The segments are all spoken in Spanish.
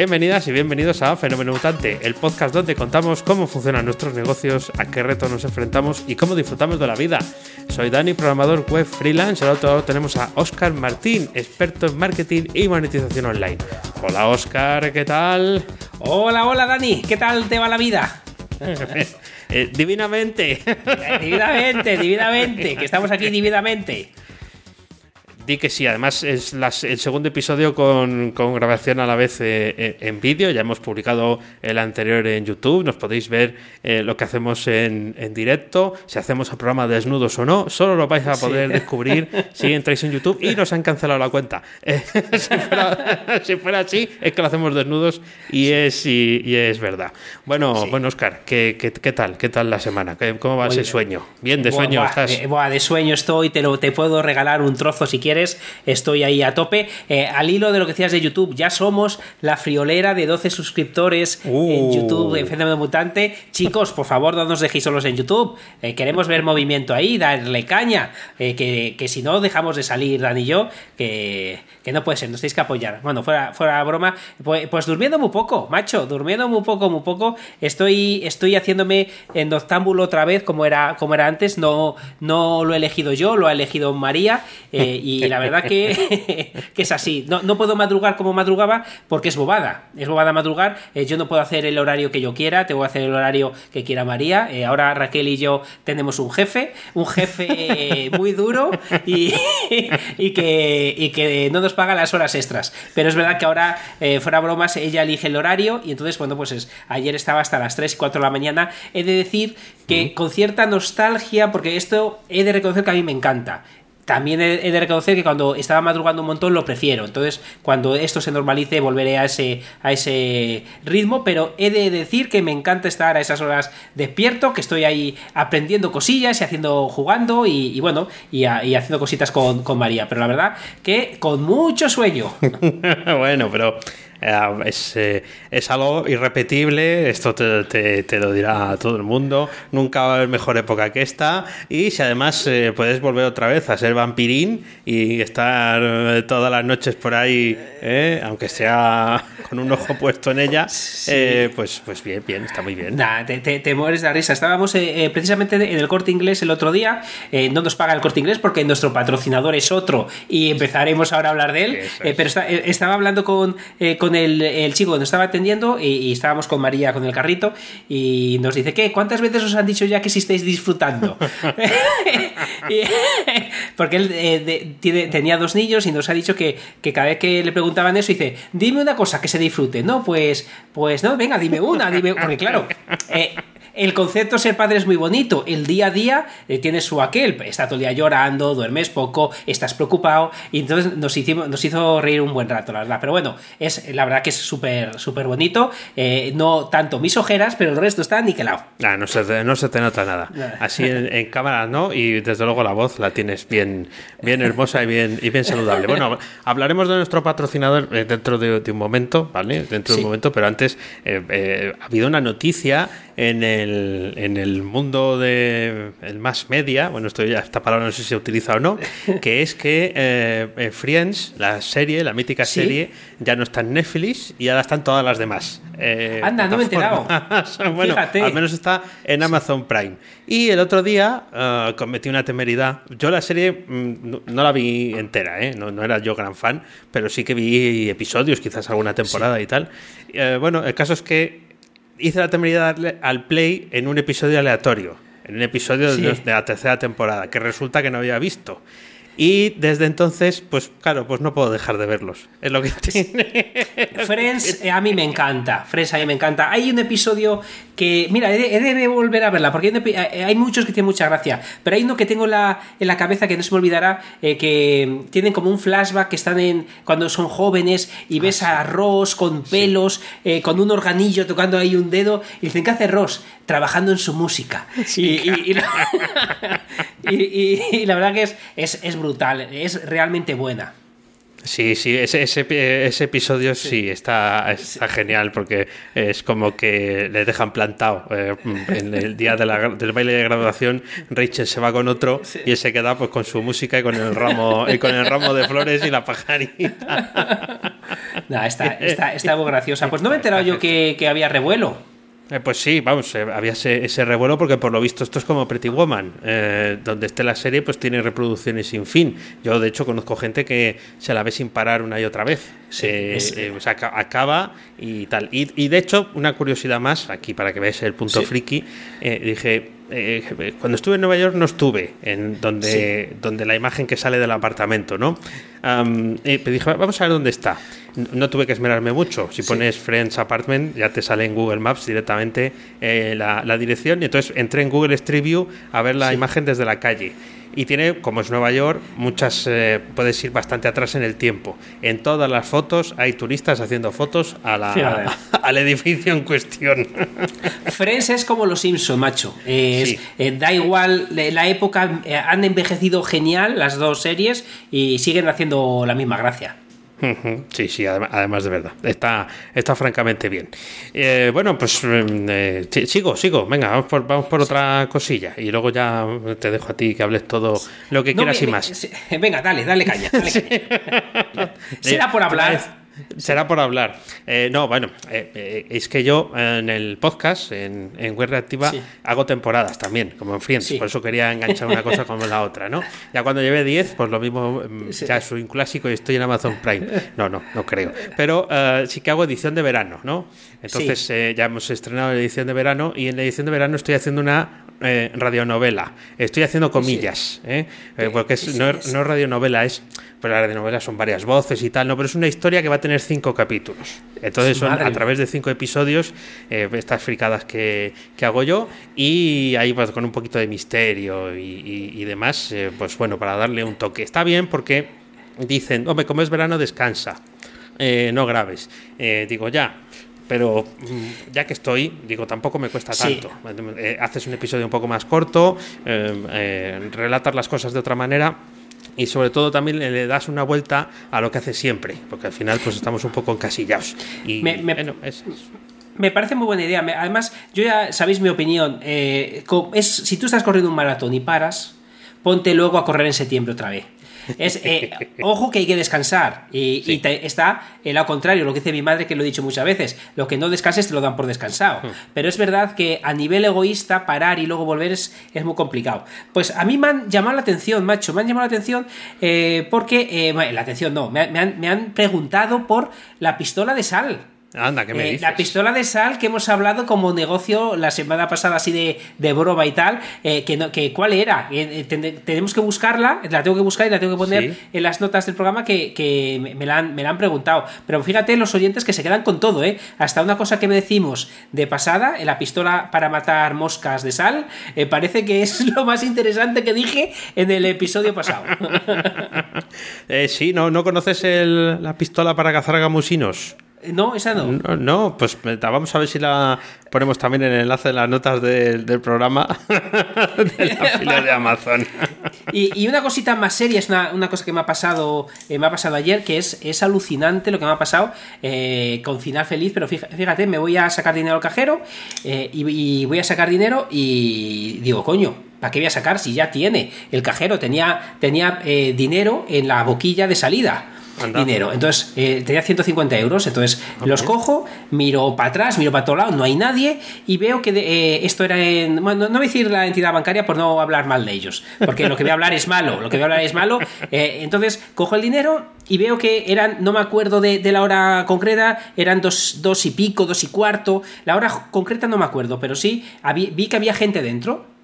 Bienvenidas y bienvenidos a Fenómeno Mutante, el podcast donde contamos cómo funcionan nuestros negocios, a qué retos nos enfrentamos y cómo disfrutamos de la vida. Soy Dani, programador web freelance. Al otro lado tenemos a Oscar Martín, experto en marketing y monetización online. Hola Oscar, ¿qué tal? Hola, hola Dani, ¿qué tal te va la vida? Eh, divinamente. divinamente, divinamente, que estamos aquí divinamente. Di que sí, además es el segundo episodio con, grabación a la vez eh, eh, en vídeo. Ya hemos publicado el anterior en YouTube. Nos podéis ver eh, lo que hacemos en, directo. Si hacemos el programa desnudos o no, solo lo vais a poder descubrir si entráis en YouTube y nos han cancelado la cuenta. si, fuera, así, es que lo hacemos desnudos y, es, y, es verdad. Bueno, bueno Oscar, ¿qué, ¿qué, tal? ¿Qué tal la semana? ¿Cómo va ese sueño? Bien, de sueño estás. de sueño estoy, te, lo, te puedo regalar un trozo si quieres estoy ahí a tope. Eh, al hilo de lo que decías de YouTube, ya somos la friolera de 12 suscriptores en uh. YouTube en Fenómeno Mutante. Chicos, por favor, no nos dejéis solos en YouTube. Eh, queremos ver movimiento ahí, darle caña. Eh, que, si no, dejamos de salir, Dan y yo, que, no puede ser, nos tenéis que apoyar. Bueno, fuera, fuera broma, pues, pues, durmiendo muy poco, macho, durmiendo muy poco, muy poco. Estoy, estoy haciéndome en noctámbulo otra vez, como era, como era antes. No, no lo he elegido yo, lo ha elegido María. y la verdad que, es así. No, no, puedo madrugar como madrugaba porque es bobada. Es bobada madrugar. Eh, yo no puedo hacer el horario que yo quiera, tengo que hacer el horario que quiera María. Eh, ahora Raquel y yo tenemos un jefe, un jefe muy duro y, y, que, y que no nos paga las horas extras. Pero es verdad que ahora, eh, fuera bromas, ella elige el horario y entonces, bueno, pues es, ayer estaba hasta las 3 y 4 de la mañana. He de decir que con cierta nostalgia, porque esto he de reconocer que a mí me encanta también he, de reconocer que cuando estaba madrugando un montón lo prefiero. Entonces, cuando esto se normalice, volveré a ese, a ese ritmo. Pero he de decir que me encanta estar a esas horas despierto, que estoy ahí aprendiendo cosillas y haciendo, jugando y, bueno, y, haciendo cositas con, con María. Pero la verdad que con mucho sueño. bueno, pero es, eh, es, algo irrepetible, esto te, te, lo dirá todo el mundo, nunca va a haber mejor época que esta, y si además eh, puedes volver otra vez a ser vampirín y estar todas las noches por ahí, aunque sea con un ojo puesto en ella, pues, pues bien, bien, está muy bien. te, te, mueres de risa. Estábamos precisamente en el corte inglés el otro día, no nos paga el corte inglés porque nuestro patrocinador es otro y empezaremos ahora a hablar de él, pero estaba hablando con, con el, chico que nos estaba atendiendo y, estábamos con María con el carrito y nos dice, ¿qué? ¿Cuántas veces os han dicho ya que si estáis disfrutando? porque él eh, tenía dos niños y nos ha dicho que, cada vez que le preguntaban eso, dice, dime una cosa que se disfrute. No, pues, pues no, venga, dime una, dime, porque claro, eh, el concepto de ser padre es muy bonito. El día a día eh, tiene su aquel. Está todo el día llorando, duermes poco, estás preocupado. Y entonces nos, hicimos, nos hizo reír un buen rato, la verdad. Pero bueno, es la verdad que es súper súper bonito. Eh, no tanto mis ojeras, pero el resto está niquelado. Ah, no, se, no se te nota nada. Así en, cámara, ¿no? Y desde luego la voz la tienes bien, bien hermosa y bien, y bien saludable. Bueno, hablaremos de nuestro patrocinador eh, dentro de, un momento, ¿vale? Dentro de un momento, pero antes ha habido una noticia en el, en el mundo de el más media, bueno, esto ya esta palabra no sé si se utiliza o no, que es que eh, eh, Friends, la serie, la mítica serie, ya no está en Netflix y ahora están todas las demás. Eh, Anda, no me he enterado. bueno, al menos está en Amazon Prime. Y el otro día cometí una temeridad. Yo la serie mm, no, la vi entera, ¿eh? no, no, era yo gran fan, pero sí que vi episodios, quizás alguna temporada y tal. bueno, el caso es que hice la temeridad de darle al play en un episodio aleatorio, en un episodio de la tercera temporada, que resulta que no había visto. Y desde entonces, pues claro, pues no puedo dejar de verlos. Es lo que tiene. Friends eh, a mí me encanta. Friends a mí me encanta. Hay un episodio que, mira, he de, volver a verla, porque eh, hay, muchos que tienen mucha gracia, pero hay uno que tengo en la, en la cabeza que no se me olvidará, eh, que tienen como un flashback que están en cuando son jóvenes y ah, ves a Ross con pelos, con un organillo tocando ahí un dedo, y dicen, ¿qué hace Ross? Trabajando en su música. Y, la, verdad que es, es, es brutal, es realmente buena. Sí, sí, ese, ese, episodio sí, está, está, genial porque es como que le dejan plantado. Eh, en el día del baile de graduación, Rachel se va con otro y él se queda pues con su música y con el ramo, y con el ramo de flores y la pajarita. No, está, está, está muy graciosa. Pues no me he enterado yo que, que había revuelo. Eh, pues sí, vamos, eh, había ese, revuelo porque por lo visto esto es como Pretty Woman, eh, donde esté la serie pues tiene reproducciones sin fin. Yo de hecho conozco gente que se la ve sin parar una y otra vez. se o sea, acaba y tal. Y, de hecho, una curiosidad más, aquí para que veáis el punto friki, dije, cuando estuve en Nueva York no estuve en donde, donde la imagen que sale del apartamento, ¿no? Dije, vamos a ver dónde está no tuve que esmerarme mucho. Si pones Friends Apartment, ya te sale en Google Maps directamente eh, la, dirección. Y entonces entré en Google Street View a ver la imagen desde la calle. Y tiene, como es Nueva York, muchas. Eh, puedes ir bastante atrás en el tiempo. En todas las fotos hay turistas haciendo fotos a la, al edificio en cuestión. Friends es como los Simpson, macho. Eh, da igual la época, han envejecido genial las dos series y siguen haciendo la misma gracia. Sí, sí, además de verdad. Está, está francamente bien. Eh, bueno, pues mm, eh, sigo, sigo. Venga, vamos por, vamos por otra cosilla. Y luego ya te dejo a ti que hables todo lo que quieras y más. venga, dale, dale caña. Dale caña. Será por hablar. Será por hablar. Eh, no, bueno, eh, eh, es que yo en el podcast, en, en Web Reactiva, hago temporadas también, como en Friends. Por eso quería enganchar una cosa con la otra, ¿no? Ya cuando llevé 10, pues lo mismo, mm, ya soy un clásico y estoy en Amazon Prime. No, no, no creo. Pero sí que hago edición de verano, ¿no? Entonces ya hemos estrenado la edición de verano y en la edición de verano estoy haciendo una radionovela. Estoy haciendo comillas, porque no, no es radionovela, es pero la radionovela son varias voces y tal, no, pero es una historia que va a tener cinco capítulos. Entonces son a través de cinco episodios eh, estas fricadas que, hago yo y ahí pues con un poquito de misterio y, demás, eh, pues bueno, para darle un toque. Está bien porque dicen, hombre, como es verano, descansa, eh, no grabes. digo, ya, pero ya que estoy, digo, tampoco me cuesta tanto. haces un episodio un poco más corto, relatas las cosas de otra manera y sobre todo también le das una vuelta a lo que hace siempre, porque al final pues estamos un poco encasillados. Y me, me parece muy buena idea. Además, yo ya sabéis mi opinión. Eh, es, si tú estás corriendo un maratón y paras, ponte luego a correr en septiembre otra vez. Es, eh, ojo que hay que descansar. Y, está el lado contrario, lo que dice mi madre, que lo he dicho muchas veces. Lo que no descanses te lo dan por descansado. Hmm. Pero es verdad que a nivel egoísta, parar y luego volver es, muy complicado. Pues a mí me han llamado la atención, macho. Me han llamado la atención eh, porque. Eh, la atención no, me, me han preguntado por la pistola de sal. Anda, ¿qué me eh, La pistola de sal que hemos hablado como negocio la semana pasada así de, de broma y tal, eh, que, no, que cuál era. Eh, tenemos que buscarla, la tengo que buscar y la tengo que poner en las notas del programa que, me, la han, me, la han, preguntado. Pero fíjate los oyentes que se quedan con todo, ¿eh? Hasta una cosa que me decimos de pasada, la pistola para matar moscas de sal, parece que es lo más interesante que dije en el episodio pasado. sí, ¿no, ¿no conoces la pistola para cazar gamusinos? No, esa no. no. pues vamos a ver si la ponemos también en el enlace de las notas del, programa de la fila de Amazon. Y, una cosita más seria, es una, cosa que me ha pasado eh, me ha pasado ayer, que es, es alucinante lo que me ha pasado eh, con final feliz, pero fíjate, me voy a sacar dinero al cajero eh, y, voy a sacar dinero y digo, coño, ¿para qué voy a sacar si ya tiene? El cajero tenía, tenía dinero en la boquilla de salida dinero. Entonces, eh, tenía 150 euros, entonces los cojo, miro para atrás, miro para todo lado, no hay nadie y veo que eh, esto era en... Bueno, no voy a decir la entidad bancaria por no hablar mal de ellos, porque lo que voy a hablar es malo, lo que voy a hablar es malo. Eh, entonces, cojo el dinero y veo que eran, no me acuerdo de, la hora concreta, eran dos, dos, y pico, dos y cuarto. La hora concreta no me acuerdo, pero sí, vi que había gente dentro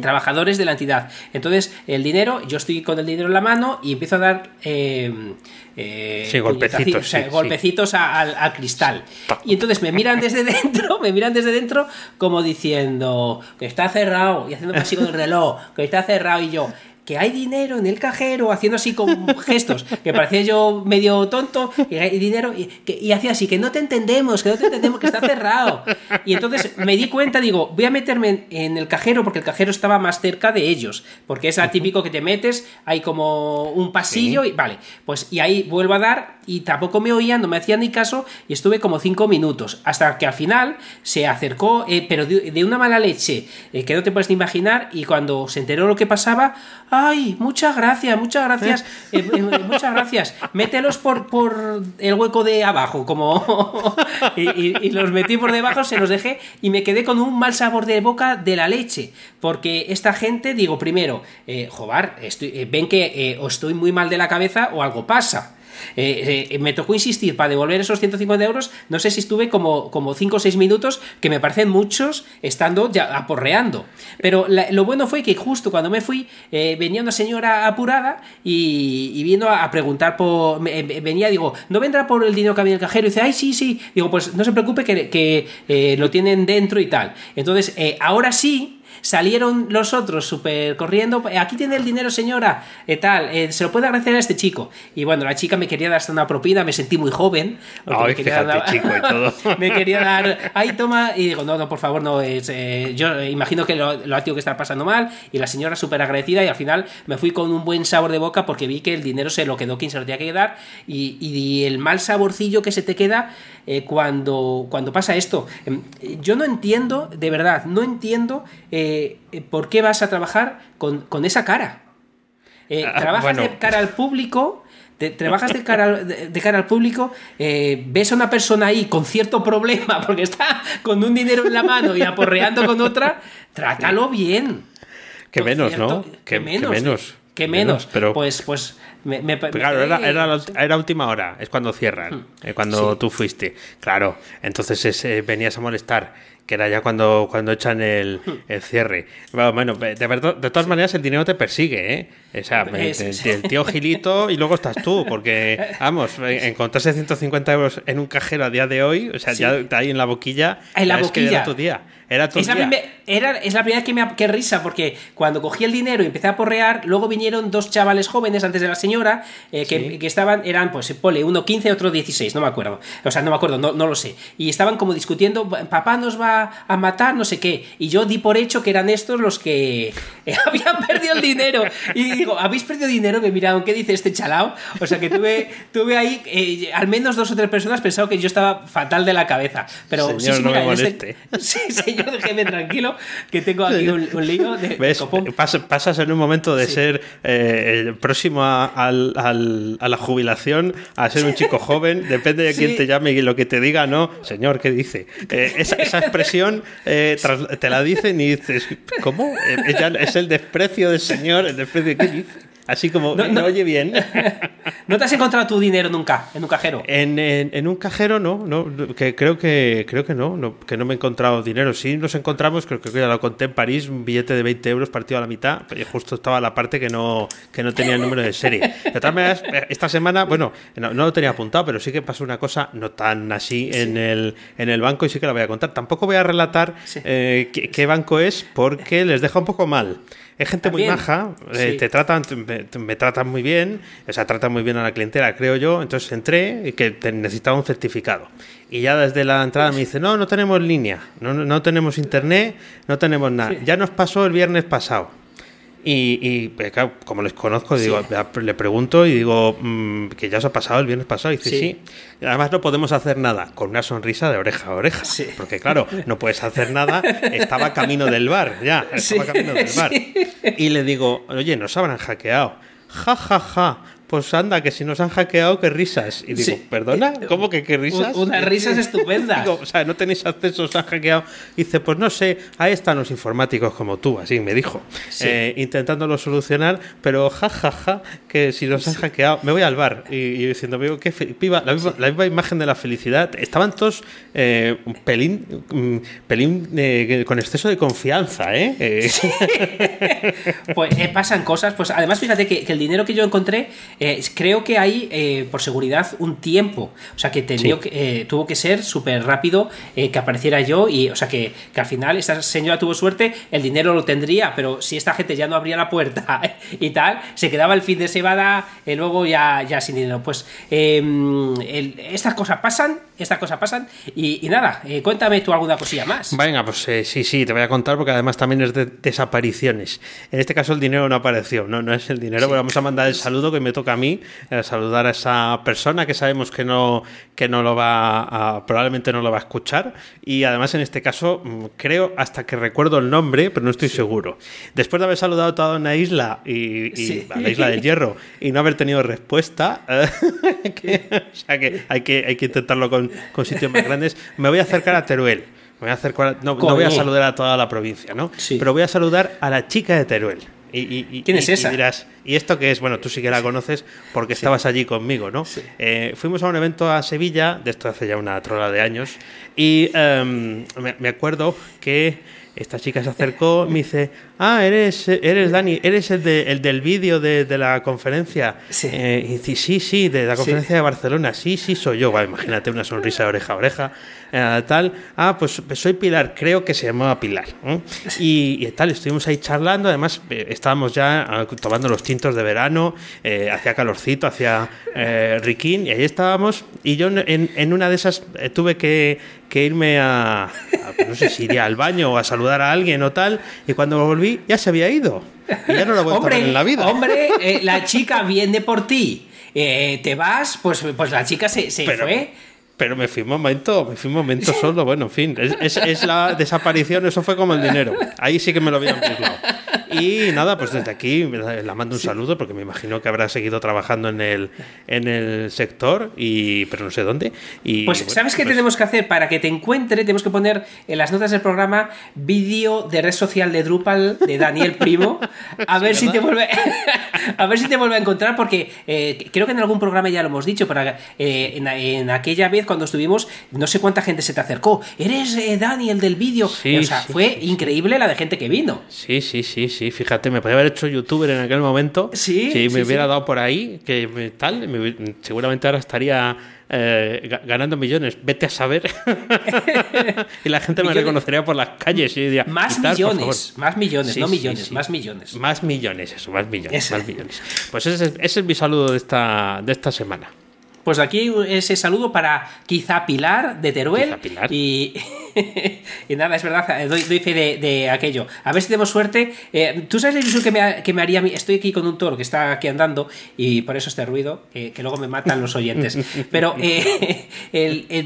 trabajadores de la entidad. Entonces, el dinero, yo estoy con el dinero en la mano y empiezo a dar eh, eh, golpecitos, golpecitos al, cristal. Y entonces me miran desde dentro, me miran desde dentro como diciendo que está cerrado y haciendo así con el reloj, que está cerrado y yo que hay dinero en el cajero, haciendo así con gestos, que parecía yo medio tonto, y hay dinero, y, y hacía así, que no te entendemos, que no te entendemos, que está cerrado. Y entonces me di cuenta, digo, voy a meterme en, el cajero, porque el cajero estaba más cerca de ellos, porque es típico que te metes, hay como un pasillo, y vale, pues y ahí vuelvo a dar, y tampoco me oían, no me hacían ni caso, y estuve como cinco minutos, hasta que al final se acercó, eh, pero de, una mala leche, eh, que no te puedes ni imaginar, y cuando se enteró lo que pasaba, ¡ay! Muchas gracias, muchas gracias, eh, muchas gracias, mételos por, por el hueco de abajo, como... y, los metí por debajo, se los dejé, y me quedé con un mal sabor de boca de la leche, porque esta gente, digo, primero, jobar, estoy, ven que o estoy muy mal de la cabeza o algo pasa. Eh, eh, me tocó insistir para devolver esos 150 euros, no sé si estuve como, como 5 o 6 minutos, que me parecen muchos, estando ya aporreando. Pero lo bueno fue que justo cuando me fui, eh, venía una señora apurada y, vino a, preguntar por... venía, digo, ¿no vendrá por el dinero que había en el cajero? Y dice, ay, sí, sí. Digo, pues no se preocupe que lo tienen dentro y tal. Entonces, ahora sí Salieron los otros súper corriendo. Aquí tiene el dinero, señora. Eh, tal, eh, se lo puede agradecer a este chico. Y bueno, la chica me quería dar hasta una propina. Me sentí muy joven. me, quería dar, chico y todo. me quería dar. Ahí toma. Y digo, no, no, por favor, no. Es, eh, yo imagino que lo, lo ha tenido que estar pasando mal. Y la señora súper agradecida. Y al final me fui con un buen sabor de boca porque vi que el dinero se lo quedó quien se lo tenía que dar. Y, y el mal saborcillo que se te queda eh, cuando, cuando pasa esto. Em, yo no entiendo, de verdad, no entiendo eh, eh, por qué vas a trabajar con, esa cara. Ah, trabajas de cara al público. trabajas de cara, al, de, cara al público, ves a una persona ahí con cierto problema porque está con un dinero en la mano y aporreando con otra, trátalo bien. Que menos, ¿no? Que, menos. Que menos. Que menos. Pero... Pues, pues claro, era, era, última hora, es cuando cierran, hmm. eh, cuando tú fuiste. Claro, entonces eh, venías a molestar, que era ya cuando, cuando echan el, hmm. el cierre. Bueno, de, de todas maneras el dinero te persigue, ¿eh? O sea, el tío Gilito y luego estás tú, porque, vamos, encontrarse 150 euros en un cajero a día de hoy, o sea, ya está ahí en la boquilla. En la boquilla. era tu día. Era tu es, La era, es la primera vez que me que risa, porque cuando cogí el dinero y empecé a porrear, luego vinieron dos chavales jóvenes antes de la señora, eh, que, que, estaban, eran, pues, pole, uno 15, otro 16, no me acuerdo. O sea, no me acuerdo, no, no lo sé. Y estaban como discutiendo, papá nos va a matar, no sé qué. Y yo di por hecho que eran estos los que habían perdido el dinero. Y digo, ¿habéis perdido dinero? Me miraron, ¿qué dice este chalao? O sea que tuve, tuve ahí, eh, al menos dos o tres personas pensaron que yo estaba fatal de la cabeza. Pero sí, sí, mira, este, sí, señor, déjeme tranquilo, que tengo aquí un, lío de, ¿Ves? pasas en un momento de ser eh, próximo a, la jubilación a ser un chico joven, depende de quién te llame y lo que te diga, no, señor, ¿qué dice? Eh, esa, expresión te la dicen y dices, ¿cómo? es el desprecio del señor, el desprecio, ¿qué dice? Así como no, oye bien. ¿No te has encontrado tu dinero nunca en un cajero? En, un cajero no, no que creo que creo que no, que no me he encontrado dinero. Sí nos encontramos, creo que ya lo conté en París, un billete de 20 euros partido a la mitad, pero justo estaba la parte que no, que no tenía el número de serie. De todas maneras, esta semana, bueno, no, lo tenía apuntado, pero sí que pasó una cosa no tan así en, el, en el banco y sí que la voy a contar. Tampoco voy a relatar eh, qué banco es porque les deja un poco mal. Es gente muy maja, eh, te tratan, me, tratan muy bien, o sea, tratan muy bien a la clientela, creo yo. Entonces entré y que necesitaba un certificado. Y ya desde la entrada me dice, no, no tenemos línea, no, no tenemos internet, no tenemos nada. Ya nos pasó el viernes pasado. Y, pues, como les conozco, digo, le pregunto y digo mm, que ya os ha pasado el viernes pasado. Y dice, sí. Además, no podemos hacer nada con una sonrisa de oreja a oreja. Porque, claro, no puedes hacer nada. Estaba camino del bar, ya. Estaba camino del bar. Y le digo, oye, nos habrán hackeado. Ja, ja, ja pues anda, que si nos han hackeado, qué risas. Y digo, ¿perdona? Eh, ¿Cómo que qué risas? Unas risas estupendas. o sea, no tenéis acceso, os han hackeado. Y dice, pues no sé, ahí están los informáticos como tú, así me dijo. Eh, intentándolo solucionar, pero jajaja, ja, ja, que si nos han hackeado, me voy al bar. Y, diciendo, veo que viva, la, misma, imagen de la felicidad. Estaban todos eh, un pelín, pelín con exceso de confianza, ¿eh? pues pasan cosas, pues además fíjate que, que el dinero que yo encontré Eh, creo que hay, eh, por seguridad, un tiempo. O sea, que, que tuvo que ser súper rápido que apareciera yo. Y, o sea, que, que, al final esta señora tuvo suerte, el dinero lo tendría, pero si esta gente ya no abría la puerta y tal, se quedaba el fin de semana y luego ya, ya sin dinero. Pues em, estas cosas pasan, estas cosas pasan. Y, nada, cuéntame tú alguna cosilla más. Venga, pues sí, sí, te voy a contar porque además también es de desapariciones. En este caso el dinero no apareció, no, no es el dinero, pero vamos a mandar el saludo que me toca a mí, eh, saludar a esa persona que sabemos que no, que no lo va a, probablemente no lo va a escuchar. Y además en este caso mm, creo hasta que recuerdo el nombre, pero no estoy seguro. Después de haber saludado a toda una isla y, a la isla del hierro y no haber tenido respuesta, o sea que hay que, hay que intentarlo con, con sitios más grandes, me voy a acercar a Teruel. Voy a hacer, no, voy a saludar a toda la provincia, ¿no? Pero voy a saludar a la chica de Teruel. Y, ¿Quién es esa? Y dirás, ¿y esto qué es? Bueno, tú sí que la conoces porque estabas allí conmigo, ¿no? Eh, fuimos a un evento a Sevilla, de esto hace ya una trola de años, y em, me, acuerdo que esta chica se acercó, me dice, ah, eres, eres Dani, eres el, de, el del vídeo de, la conferencia. Sí. Eh, y dice, sí, sí, de la conferencia de Barcelona, sí, sí, soy yo. imagínate una sonrisa de oreja a oreja. Eh, tal, ah, pues, pues, soy Pilar, creo que se llamaba Pilar. Y, tal, estuvimos ahí charlando, además eh, estábamos ya ah, tomando los tintos de verano, eh, hacía calorcito, hacía riquín, y ahí estábamos, y yo en, una de esas tuve que, irme a, pues no sé si iría al baño o a saludar a alguien o tal, y cuando volví ya se había ido. Y ya no lo vuelto a ver en la vida. Hombre, la chica viene por ti. te vas, pues, pues la chica se, se fue pero me fui un momento, me fui un momento solo, bueno, en fin, es, es, la desaparición, eso fue como el dinero. Ahí sí que me lo habían mezclado. Y nada, pues desde aquí la mando un saludo porque me imagino que habrá seguido trabajando en el, en el sector, y, pero no sé dónde. Y, pues, ¿sabes qué pues tenemos que hacer? Para que te encuentre, tenemos que poner en las notas del programa vídeo de red social de Drupal de Daniel Primo, a ver si te vuelve a ver si te vuelve a encontrar, porque eh, creo que en algún programa ya lo hemos dicho, pero eh, en, aquella vez cuando estuvimos, no sé cuánta gente se te acercó. Eres eh, Daniel del vídeo. o sea, fue increíble la de gente que vino. Sí, sí, sí, sí. Fíjate, me podría haber hecho youtuber en aquel momento. Sí. Si me hubiera dado por ahí, que tal, seguramente ahora estaría eh, ganando millones. Vete a saber. y la gente me reconocería por las calles. Y diría, más, millones, más millones, no millones, más millones. Más millones, eso, más millones, más millones. Pues ese, ese, es mi saludo de esta, de esta semana. Pues aquí ese saludo para quizá Pilar de Teruel. Y, y, nada, es verdad, doy, fe de, aquello. A ver si tenemos suerte. Eh, Tú sabes la ilusión que me, que me haría. Estoy aquí con un toro que está aquí andando y por eso este ruido, que luego me matan los oyentes. Pero eh,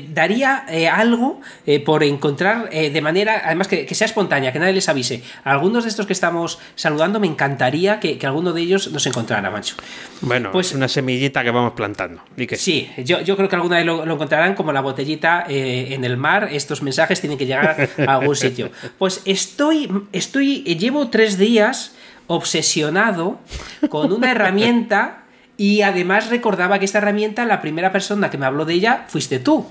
daría eh, algo por encontrar de manera, además que, sea espontánea, que nadie les avise. algunos de estos que estamos saludando, me encantaría que, alguno de ellos nos encontrara, Mancho. Bueno, pues una semillita que vamos plantando. ¿Y que Sí, yo, yo creo que alguna vez lo, encontrarán como la botellita eh, en el mar. Estos mensajes tienen que llegar a algún sitio. Pues estoy, estoy, llevo tres días obsesionado con una herramienta y además recordaba que esta herramienta, la primera persona que me habló de ella, fuiste tú.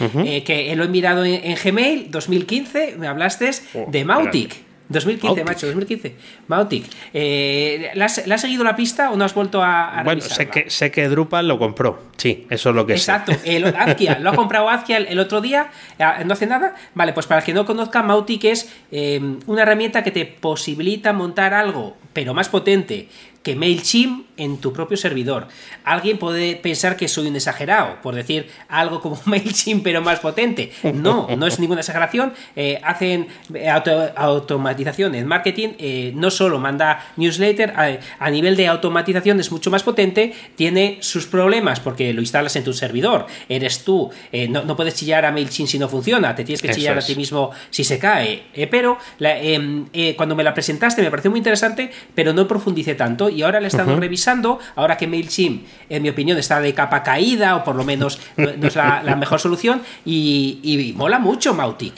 Eh, que lo he mirado en, Gmail 2015, me hablaste oh, de Mautic. 2015, macho, 2015. Mautic. Eh, ¿le, has, seguido la pista o no has vuelto a, a Bueno, sé que, sé que Drupal lo compró. Sí, eso es lo que Exacto. El, Azkia, lo ha comprado Azkia el, otro día, eh, no hace nada. Vale, pues para el que no conozca, Mautic es eh, una herramienta que te posibilita montar algo, pero más potente, que MailChimp en tu propio servidor. Alguien puede pensar que soy un exagerado por decir algo como MailChimp pero más potente. No, no es ninguna exageración. Eh, hacen eh, automatización en marketing. Eh, no solo manda newsletter, a, nivel de automatización es mucho más potente. Tiene sus problemas porque lo instalas en tu servidor. Eres tú. no, puedes chillar a MailChimp si no funciona. Te tienes que chillar a ti mismo si se cae. pero em, cuando me la presentaste me pareció muy interesante, pero no profundicé tanto y ahora le he estado revisando, ahora que MailChimp, en mi opinión, está de capa caída, o por lo menos no, es la, mejor solución, y, mola mucho Mautic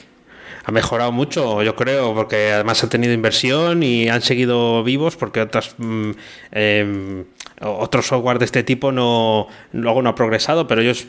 ha mejorado mucho, yo creo, porque además han tenido inversión y han seguido vivos, porque otras mm, em, otro software de este tipo no luego no ha progresado, pero ellos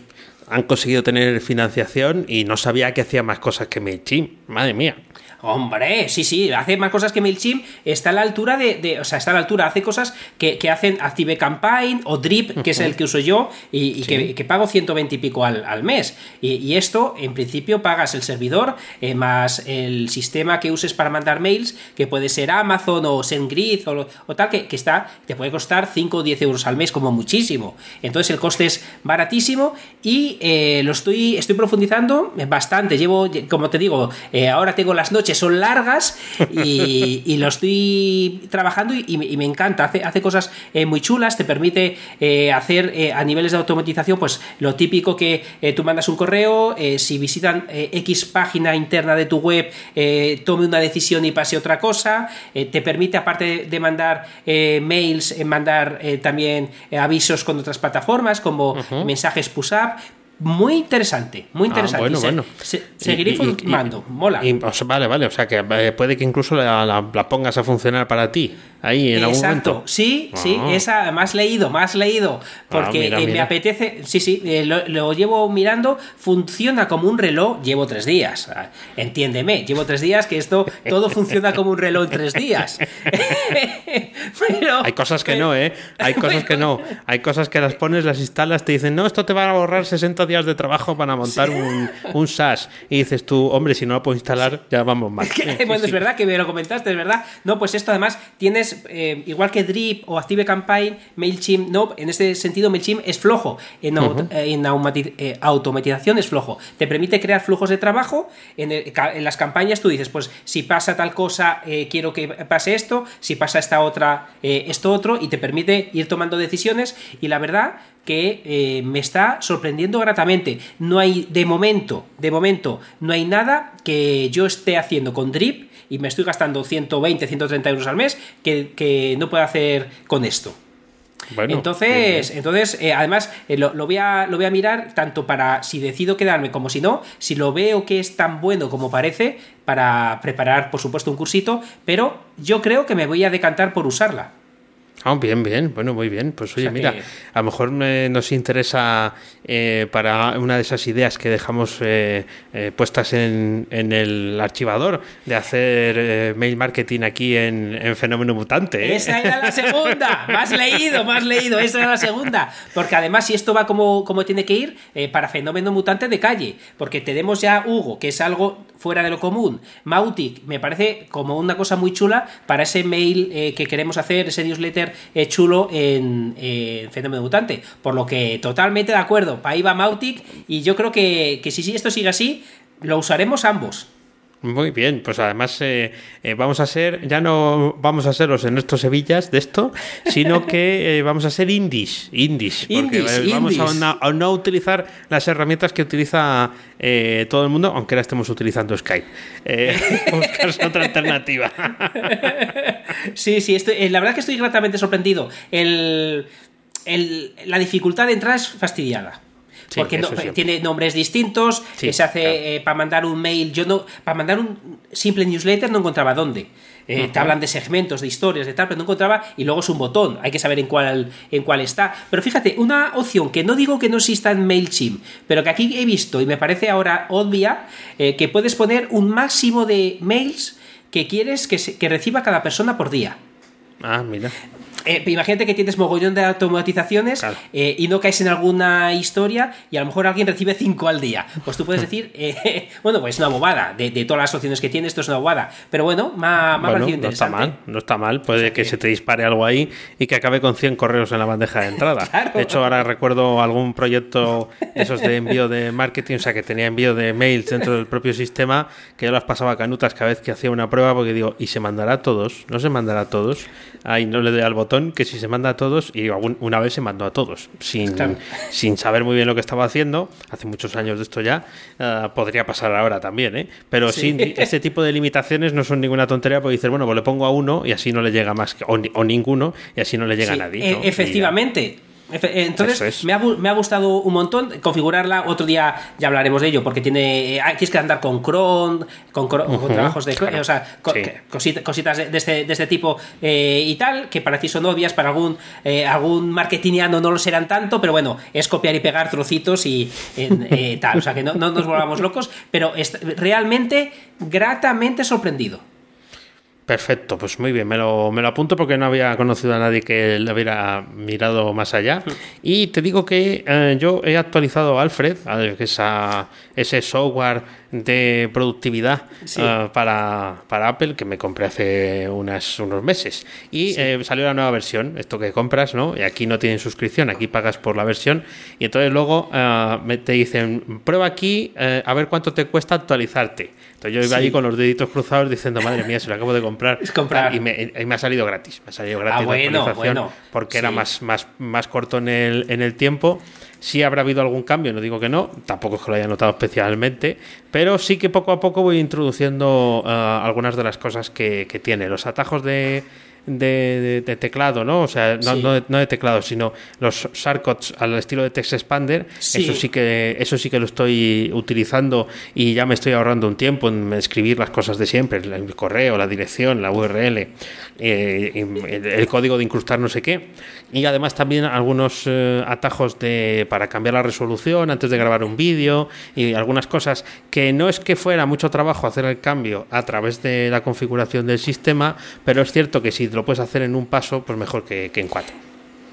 han conseguido tener financiación y no sabía que hacía más cosas que MailChimp. Madre mía. Hombre, sí, sí, hace más cosas que MailChimp, está a la altura de, o sea, está a la altura, hace cosas que, hacen Active Campaign o Drip, que es el que uso yo, y, que, pago 120 y pico al, mes. Y, esto, en principio, pagas el servidor, eh, más el sistema que uses para mandar mails, que puede ser Amazon o SendGrid o, o tal, que, está, te puede costar 5 o 10 euros al mes como muchísimo. Entonces el coste es baratísimo y eh, lo estoy, estoy profundizando bastante. Llevo, como te digo, eh, ahora tengo las noches son largas y, lo estoy trabajando y, me encanta. Hace, hace cosas eh, muy chulas, te permite eh, hacer eh, a niveles de automatización, pues lo típico que tú mandas un correo, si visitan X página interna de tu web, tome una decisión y pase otra cosa. te permite, aparte de mandar mails, mandar también avisos con otras plataformas como mensajes push-up muy interesante, muy ah, interesante. bueno, bueno. seguiré formando, mola. vale, vale, o sea que eh, puede que incluso la, pongas a funcionar para ti ahí en algún momento. Sí, sí, ah. esa más leído, más leído, porque ah, eh, me apetece, sí, sí, eh, lo, llevo mirando, funciona como un reloj, llevo tres días, entiéndeme, llevo tres días que esto, todo funciona como un reloj en tres días. hay cosas que no, ¿eh? Hay cosas que no, hay cosas que las pones, las instalas, te dicen, no, esto te va a ahorrar 60 días de trabajo para montar un, un, SAS. Y dices tú, hombre, si no lo puedo instalar, ya vamos mal. bueno, es verdad que me lo comentaste, es verdad. No, pues esto además tienes, eh, igual que Drip o Active Campaign, MailChimp, no, en este sentido MailChimp es flojo. En, en eh, automatización es flojo. Te permite crear flujos de trabajo. En, en, las campañas tú dices, pues si pasa tal cosa, eh, quiero que pase esto. Si pasa esta otra, esto otro. Y te permite ir tomando decisiones. Y la verdad que eh, me está sorprendiendo gratamente. No hay, de momento, de momento, no hay nada que yo esté haciendo con Drip y me estoy gastando 120, 130 euros al mes que, no pueda hacer con esto. Entonces, entonces eh, además eh, lo, voy a, lo voy a mirar tanto para si decido quedarme como si no, si lo veo que es tan bueno como parece, para preparar, por supuesto, un cursito, pero yo creo que me voy a decantar por usarla. Ah, bien, bien, bueno, muy bien. Pues oye, mira, a lo mejor nos interesa eh, para una de esas ideas que dejamos eh, eh, puestas en, el archivador de hacer mail marketing aquí en, Fenómeno Mutante. Esa era la segunda, más leído, más leído, esa era la segunda. Porque además, si esto va como, como tiene que ir, para Fenómeno Mutante de calle, porque tenemos ya Hugo, que es algo fuera de lo común. Mautic me parece como una cosa muy chula para ese mail que queremos hacer, ese newsletter chulo en, Fenómeno Mutante. Por lo que totalmente de acuerdo, para Iva Mautic, y yo creo que, que si esto sigue así, lo usaremos ambos. Muy bien, pues además eh, eh, vamos a ser, ya no vamos a ser los en nuestros Sevillas de esto, sino que eh, vamos a ser indies, indies, porque vamos A, no utilizar las herramientas que utiliza todo el mundo, aunque ahora estemos utilizando Skype. buscar otra alternativa. sí, sí, estoy, la verdad que estoy gratamente sorprendido. El, la dificultad de entrada es fastidiada porque tiene nombres distintos, que se hace eh, para mandar un mail. Yo no, para mandar un simple newsletter no encontraba dónde. Eh, te hablan de segmentos, de historias, de tal, pero no encontraba, y luego es un botón, hay que saber en cuál, en cuál está. Pero fíjate, una opción que no digo que no exista en MailChimp, pero que aquí he visto y me parece ahora obvia, eh, que puedes poner un máximo de mails que quieres que, que reciba cada persona por día. Ah, mira. Eh, imagínate que tienes mogollón de automatizaciones eh, y no caes en alguna historia y a lo mejor alguien recibe 5 al día. Pues tú puedes decir, eh, bueno, pues es una bobada. De, todas las opciones que tienes, esto es una bobada. Pero bueno, me ha, parecido interesante. No está mal, no está mal. Puede que, se te dispare algo ahí y que acabe con 100 correos en la bandeja de entrada. De hecho, ahora recuerdo algún proyecto esos de envío de marketing, o sea, que tenía envío de mails dentro del propio sistema, que yo las pasaba canutas cada vez que hacía una prueba porque digo, ¿y se mandará a todos? ¿No se mandará a todos? Ahí no le doy al botón que si se manda a todos, y una vez se mandó a todos, sin, sin saber muy bien lo que estaba haciendo, hace muchos años de esto ya, eh, podría pasar ahora también, ¿eh? Pero sin este tipo de limitaciones no son ninguna tontería porque dices, bueno, pues le pongo a uno y así no le llega más, o, o ninguno, y así no le llega a nadie. E, efectivamente Entonces, me, ha, me, ha, gustado un montón configurarla. Otro día ya hablaremos de ello, porque tiene hay que andar con cron, con, trabajos de o sea, cositas, de, este, de, este, tipo eh, y tal, que para ti son obvias, para algún, eh, algún marketingiano no lo serán tanto, pero bueno, es copiar y pegar trocitos y eh, tal. O sea, que no, no nos volvamos locos, pero realmente gratamente sorprendido. Perfecto, pues muy bien, me lo, me lo apunto porque no había conocido a nadie que le hubiera mirado más allá. Y te digo que eh, yo he actualizado Alfred, que es ese software de productividad eh, para, Apple que me compré hace unas, unos meses. Y eh, salió la nueva versión, esto que compras, ¿no? Y aquí no tienen suscripción, aquí pagas por la versión. Y entonces luego te dicen, prueba aquí a ver cuánto te cuesta actualizarte. Entonces yo iba allí con los deditos cruzados diciendo, madre mía, se lo acabo de comprar. Y, me, ha salido gratis. Me ha salido gratis ah, la actualización porque era más, más, más corto en el, en el tiempo. Sí habrá habido algún cambio, no digo que no, tampoco es que lo haya notado especialmente, pero sí que poco a poco voy introduciendo eh, algunas de las cosas que, que tiene. Los atajos de de, teclado, ¿no? O sea, no, de, teclado, sino los shortcuts al estilo de Text Expander. Eso sí que eso sí que lo estoy utilizando y ya me estoy ahorrando un tiempo en escribir las cosas de siempre, el correo, la dirección, la URL, eh, el, código de incrustar no sé qué. Y además también algunos eh, atajos de, para cambiar la resolución antes de grabar un vídeo y algunas cosas que no es que fuera mucho trabajo hacer el cambio a través de la configuración del sistema, pero es cierto que si lo puedes hacer en un paso, pues mejor que, en cuatro.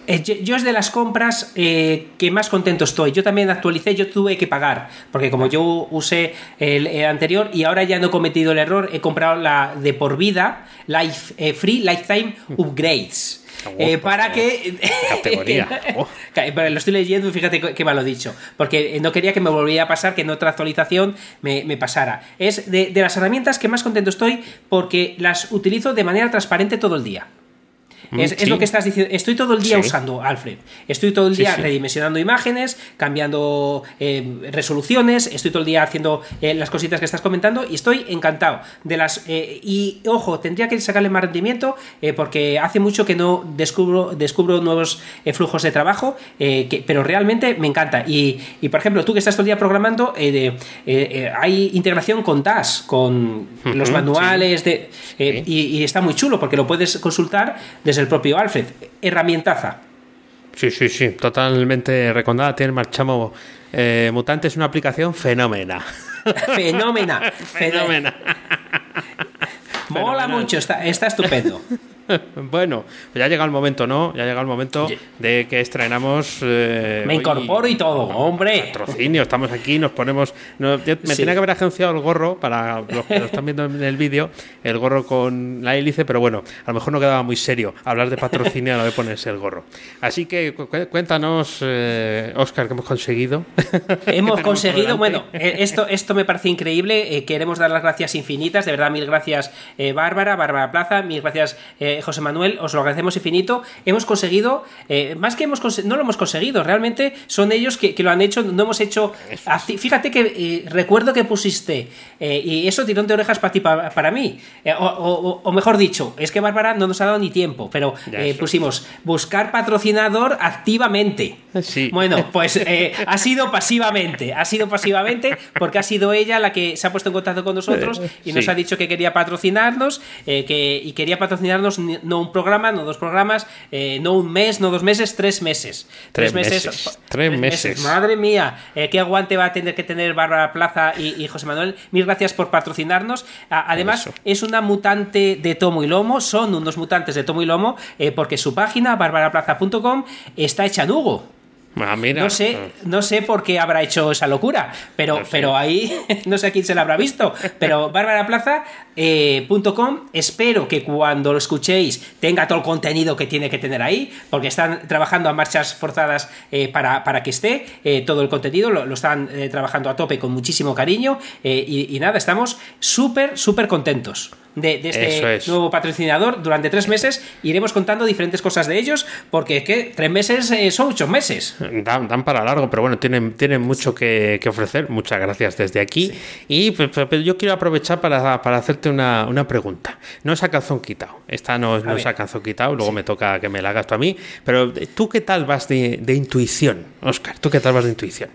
Eh, yo es de las compras eh, que más contento estoy. Yo también actualicé, yo tuve que pagar, porque como yo usé el, anterior y ahora ya no he cometido el error, he comprado la de por vida, Life, eh, Free Lifetime Upgrades. Para que. Categoría. lo estoy leyendo y fíjate qué mal lo dicho. Porque no quería que me volviera a pasar, que en otra actualización me, pasara. Es de, de, las herramientas que más contento estoy porque las utilizo de manera transparente todo el día. Mm, es, lo que estás diciendo. Estoy todo el día usando Alfred. Estoy todo el día redimensionando imágenes, cambiando eh, resoluciones, estoy todo el día haciendo eh, las cositas que estás comentando y estoy encantado de las. Eh, y ojo, tendría que sacarle más rendimiento porque hace mucho que no descubro, descubro nuevos flujos de trabajo, pero realmente me encanta. Y, por ejemplo, tú que estás todo el día programando, hay integración con TAS, con los manuales, de, y, y, está muy chulo porque lo puedes consultar desde el propio Alfred. Herramientaza. Sí, sí, sí, totalmente recomendada. Tiene Marchamo eh, Mutante, es una aplicación fenómena. Fenómena. fenómena. Mola mucho, está, está estupendo. bueno, pues ya ha llegado el momento, ¿no? Ya ha llegado el momento de que estrenamos. Eh, me incorporo y todo, hombre. Patrocinio, estamos aquí, nos ponemos. me tenía que haber agenciado el gorro para los que lo están viendo en el vídeo, el gorro con la hélice, pero bueno, a lo mejor no quedaba muy serio hablar de patrocinio a la vez ponerse el gorro. Así que cuéntanos, Oscar, eh, qué hemos conseguido. Hemos conseguido, bueno, eh, esto, esto me parece increíble. queremos dar las gracias infinitas, de verdad, mil gracias, Bárbara, Bárbara Plaza, mil gracias. José Manuel, os lo agradecemos infinito. Hemos conseguido, eh, más que hemos no lo hemos conseguido, realmente son ellos que, lo han hecho, no hemos hecho. fíjate que eh, recuerdo que pusiste, eh, y eso tirón de orejas para ti, para, mí. O, mejor dicho, es que Bárbara no nos ha dado ni tiempo, pero pusimos buscar patrocinador activamente. Bueno, pues ha sido pasivamente, ha sido pasivamente porque ha sido ella la que se ha puesto en contacto con nosotros y nos ha dicho que quería patrocinarnos que, y quería patrocinarnos no un programa, no dos programas, eh, no un mes, no dos meses, tres meses. Tres, meses. Tres, meses. Madre mía, eh, qué aguante va a tener que tener Bárbara Plaza y, José Manuel. Mil gracias por patrocinarnos. Además, es una mutante de tomo y lomo, son unos mutantes de tomo y lomo, eh, porque su página, barbaraplaza.com, está hecha en Hugo. Ah, no sé, no sé por qué habrá hecho esa locura, pero, pero ahí no sé a quién se la habrá visto. Pero barbaraplaza.com, eh, espero que cuando lo escuchéis tenga todo el contenido que tiene que tener ahí, porque están trabajando a marchas forzadas eh, para, que esté eh, todo el contenido, lo, están trabajando a tope con muchísimo cariño y, y nada, estamos súper, súper contentos. De, este nuevo patrocinador durante tres meses. Iremos contando diferentes cosas de ellos, porque que tres meses eh, son muchos meses. Dan, para largo, pero bueno, tienen, tienen mucho que, ofrecer. Muchas gracias desde aquí. Y yo quiero aprovechar para, hacerte una, pregunta. No es a calzón quitado. Esta no, no es a calzón quitado, luego me toca que me la hagas tú a mí. Pero tú qué tal vas de, de intuición, Oscar? ¿Tú qué tal vas de intuición?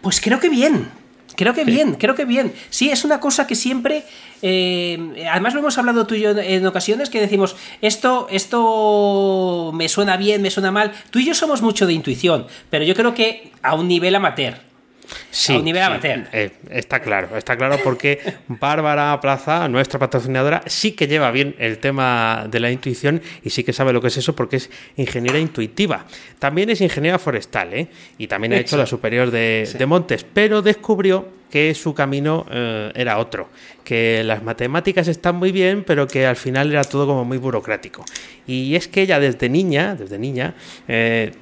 Pues creo que bien. Creo que bien, creo que bien. Sí, es una cosa que siempre. Eh, además, lo hemos hablado tú y yo en ocasiones que decimos: esto, esto me suena bien, me suena mal. Tú y yo somos mucho de intuición, pero yo creo que a un nivel amateur. Sí, a un nivel amateur. Eh, está claro, está claro porque Bárbara Plaza, nuestra patrocinadora, sí que lleva bien el tema de la intuición y sí que sabe lo que es eso porque es ingeniera intuitiva. También es ingeniera forestal ¿eh? y también ha hecho la superior de, Montes, pero descubrió que su camino eh, era otro, que las matemáticas están muy bien, pero que al final era todo como muy burocrático. Y es que ella desde niña, desde niña, eh,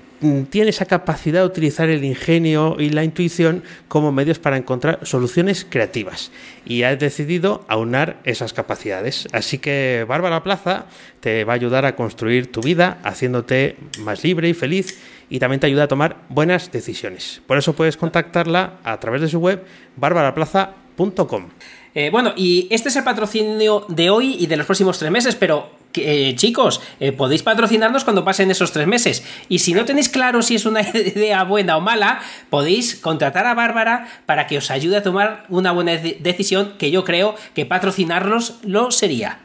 tiene esa capacidad de utilizar el ingenio y la intuición como medios para encontrar soluciones creativas y ha decidido aunar esas capacidades. Así que Bárbara Plaza te va a ayudar a construir tu vida haciéndote más libre y feliz y también te ayuda a tomar buenas decisiones. Por eso puedes contactarla a través de su web barbaraplaza.com. Eh, bueno, y este es el patrocinio de hoy y de los próximos tres meses, pero eh, chicos, eh, podéis patrocinarnos cuando pasen esos tres meses. Y si no tenéis claro si es una idea buena o mala, podéis contratar a Bárbara para que os ayude a tomar una buena decisión, que yo creo que patrocinarlos lo sería.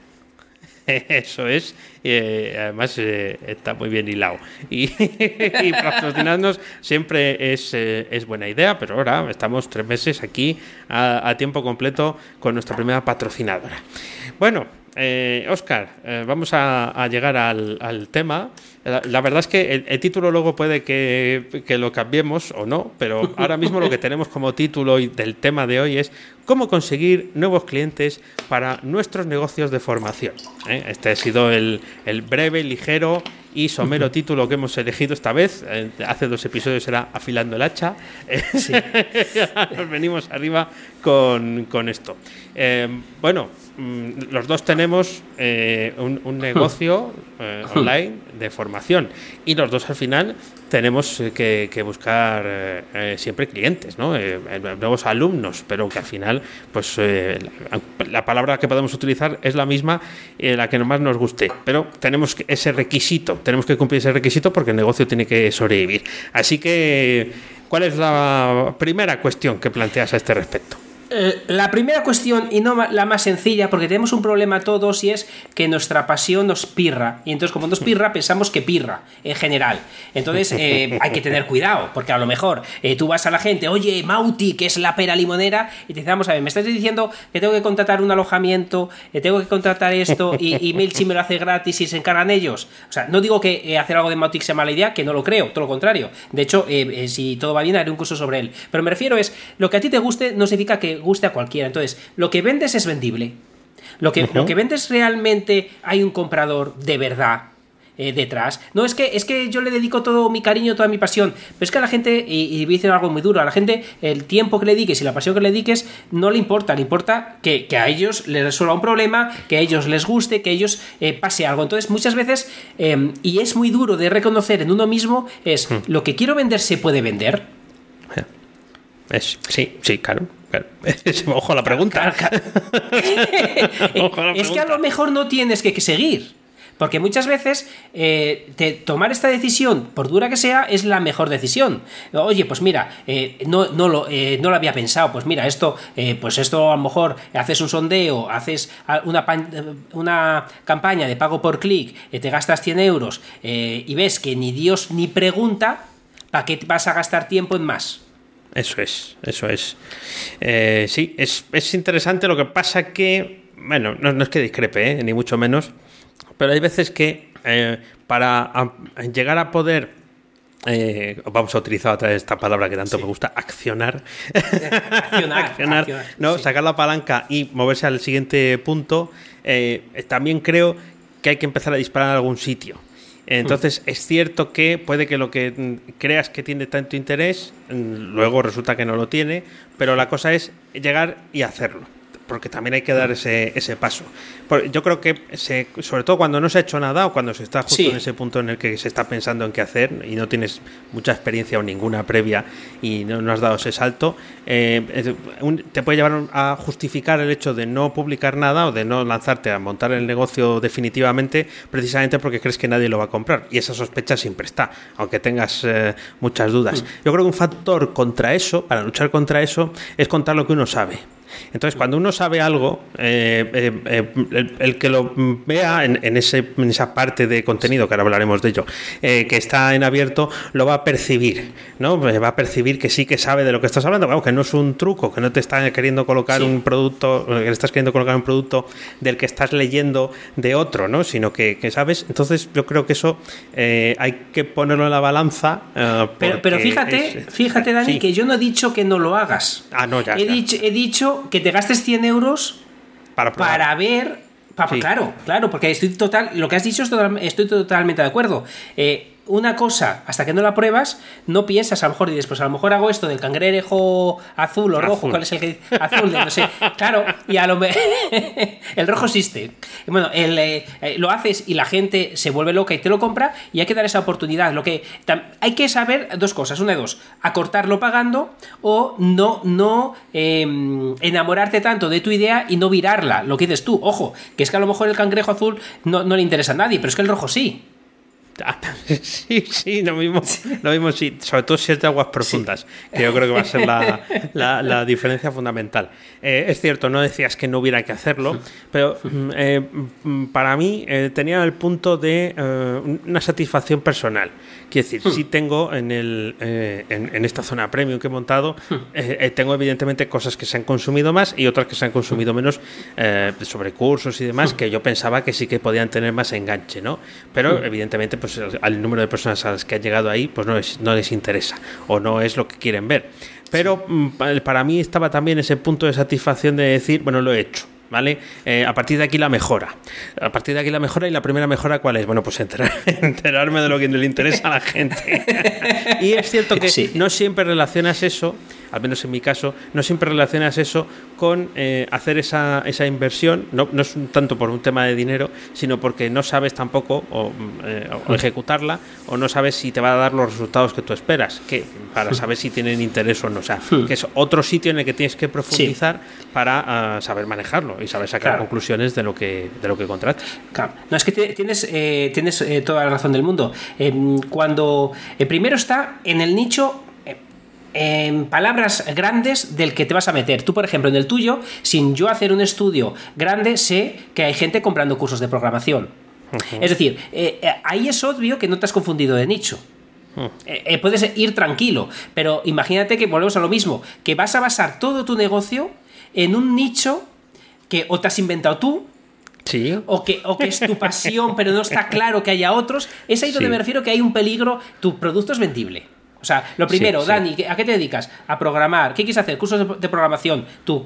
Eso es, eh, además está muy bien hilado. Y, patrocinarnos siempre es, buena idea, pero ahora estamos tres meses aquí a tiempo completo con nuestra primera patrocinadora. Bueno, eh, Oscar, eh, vamos a, llegar al, tema. La, verdad es que el, título luego puede que, lo cambiemos o no, pero ahora mismo lo que tenemos como título del tema de hoy es cómo conseguir nuevos clientes para nuestros negocios de formación. ¿eh? Este ha sido el, breve, ligero y somero título que hemos elegido esta vez. hace dos episodios era Afilando el hacha. Nos venimos arriba con, con esto. bueno, Mm, los dos tenemos eh, un, negocio eh, online de formación y los dos al final tenemos eh, que, buscar siempre clientes, ¿no? nuevos alumnos, pero que al final, pues la, palabra que podemos utilizar es la misma, la que más nos guste, pero tenemos ese requisito, tenemos que cumplir ese requisito porque el negocio tiene que sobrevivir. Así que, ¿cuál es la primera cuestión que planteas a este respecto? Eh, la primera cuestión, y no la más sencilla, porque tenemos un problema todos y es que nuestra pasión nos pirra. Y entonces, como nos pirra, pensamos que pirra, en general. Entonces, eh, hay que tener cuidado, porque a lo mejor eh, tú vas a la gente, oye, Mauti, que es la pera limonera, y te decimos, a ver, me estás diciendo que tengo que contratar un alojamiento, que tengo que contratar esto, y, y MailChimp me lo hace gratis y se encargan ellos. O sea, no digo que hacer algo de Mauti sea mala idea, que no lo creo, todo lo contrario. De hecho, si todo va bien, haré un curso sobre él. Pero me refiero es, lo que a ti te guste no significa que guste a cualquiera. Entonces, lo que vendes es vendible. Lo que, lo que vendes realmente hay un comprador de verdad eh, detrás. No, es que, es que yo le dedico todo mi cariño, toda mi pasión. Pero es que a la gente, y, voy a decir algo muy duro, a la gente el tiempo que le dediques y la pasión que le dediques no le importa. Le importa que, a ellos les resuelva un problema, que a ellos les guste, que a ellos eh, pase algo. Entonces, muchas veces, em, y es muy duro de reconocer en uno mismo, es hmm. lo que quiero vender se puede vender. sí, sí, claro. Ojo a la pregunta. es que a lo mejor no tienes que seguir. Porque muchas veces eh, tomar esta decisión, por dura que sea, es la mejor decisión. Oye, pues mira, eh, no, no, lo, eh, no lo había pensado. Pues mira, esto, pues esto a lo mejor haces un sondeo, haces una, una campaña de pago por clic, te gastas 100 euros y ves que ni Dios ni pregunta, ¿para qué vas a gastar tiempo en más? Eso es, eso es. Eh, sí, es, interesante. Lo que pasa que, bueno, no, es que discrepe, ¿eh? ni mucho menos, pero hay veces que eh, para llegar a poder vamos a utilizar otra vez esta palabra que tanto me gusta, accionar. accionar, ¿no? Sacar la palanca y moverse al siguiente punto. también creo que hay que empezar a disparar en algún sitio. Entonces, es cierto que puede que lo que mm, creas que tiene tanto interés, mm, luego resulta que no lo tiene, pero la cosa es llegar y hacerlo. porque también hay que dar ese, ese paso. Yo creo que, sobre todo cuando no se ha hecho nada o cuando se está justo en ese punto en el que se está pensando en qué hacer y no tienes mucha experiencia o ninguna previa y no, has dado ese salto, eh, te puede llevar a justificar el hecho de no publicar nada o de no lanzarte a montar el negocio definitivamente precisamente porque crees que nadie lo va a comprar. Y esa sospecha siempre está, aunque tengas eh, muchas dudas. Mm. Yo creo que un factor contra eso, para luchar contra eso, es contar lo que uno sabe. Entonces, cuando uno sabe algo, eh, eh, eh, el, que lo vea en, ese, en, esa parte de contenido, que ahora hablaremos de ello, que está en abierto, lo va a percibir, ¿no? Va a percibir que sí que sabe de lo que estás hablando, que no es un truco, que no te están queriendo colocar un producto, que le estás queriendo colocar un producto del que estás leyendo de otro, ¿no? Sino que, sabes. Entonces, yo creo que eso hay que ponerlo en la balanza. pero, pero fíjate, fíjate, Dani, que yo no he dicho que no lo hagas. Ah, no, ya. He, Dicho, he dicho que te gastes 100 euros para, para ver. Claro, claro, porque estoy total. Lo que has dicho estoy totalmente de acuerdo. Eh, una cosa, hasta que no la pruebas, no piensas a lo mejor y después a lo mejor hago esto del cangrejo azul o rojo, ¿cuál es el que azul? no sé. Claro, y a lo el rojo existe. Bueno, el, eh, eh, lo haces y la gente se vuelve loca y te lo compra y hay que dar esa oportunidad. Lo que hay que saber dos cosas, una de dos, acortarlo pagando o no no em, enamorarte tanto de tu idea y no virarla, lo que dices tú. Ojo, que es que a lo mejor el cangrejo azul no, no le interesa a nadie, pero es que el rojo sí. Sí, sí, lo mismo, lo mismo sí, sobre todo si es de aguas profundas, que yo creo que va a ser la, diferencia fundamental. Eh, es cierto, no decías que no hubiera que hacerlo, pero mm, eh, mm, para mí eh, tenía el punto de una satisfacción personal. Quiero decir, sí tengo en, el, en, esta zona premium que he montado, tengo evidentemente cosas que se han consumido más y otras que se han consumido menos sobre cursos y demás, que yo pensaba que sí que podían tener más enganche, ¿no? Pero evidentemente pues al número de personas a las que han llegado ahí, pues no, no les interesa o no es lo que quieren ver. Pero mm, para mí estaba también ese punto de satisfacción de decir, bueno, lo he hecho. ¿Vale? Eh, a partir de aquí la mejora. A partir de aquí la mejora y la primera mejora ¿cuál es? Bueno, pues enterarme de lo que le interesa a la gente. y es cierto que no siempre relacionas eso al menos en mi caso, no siempre relacionas eso con eh, hacer esa, esa inversión, no, no, es tanto por un tema de dinero, sino porque no sabes tampoco o, eh, ejecutarla o no sabes si te va a dar los resultados que tú esperas, que para saber si tienen interés o no. O sea, que es otro sitio en el que tienes que profundizar para ah, saber manejarlo y saber sacar conclusiones de lo que, de lo que contratas. No, es que tienes, eh, tienes toda la razón del mundo. Em, cuando primero está en el nicho en palabras grandes del que te vas a meter. Tú, por ejemplo, en el tuyo, sin yo hacer un estudio grande, sé que hay gente comprando cursos de programación. Es decir, eh, eh, ahí es obvio que no te has confundido de nicho. Eh, puedes ir tranquilo, pero imagínate que volvemos a lo mismo, que vas a basar todo tu negocio en un nicho que o te has inventado tú, Sí. O, que, o que es tu pasión, pero no está claro que haya otros. Es ahí donde me refiero que hay un peligro. Tu producto es vendible. O sea, lo primero, Dani, ¿a qué te dedicas? A programar. ¿Qué quieres hacer? Cursos de, programación. Tu,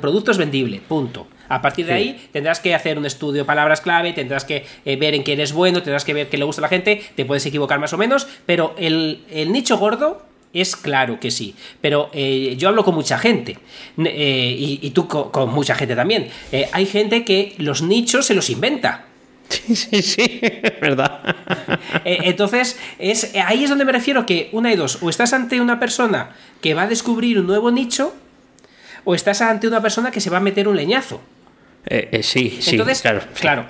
producto es vendible, punto. A partir de ahí tendrás que hacer un estudio de palabras clave, tendrás que eh, ver en qué eres bueno, tendrás que ver qué le gusta a la gente, te puedes equivocar más o menos, pero el, nicho gordo es claro que sí, pero eh, yo hablo con mucha gente eh, y, tú con, mucha gente también. hay gente que los nichos se los inventa. Sí, sí, sí, verdad. Eh, entonces, es, ahí es donde me refiero que una y dos, o estás ante una persona que va a descubrir un nuevo nicho, o estás ante una persona que se va a meter un leñazo. Eh, eh, sí, sí, claro. Claro.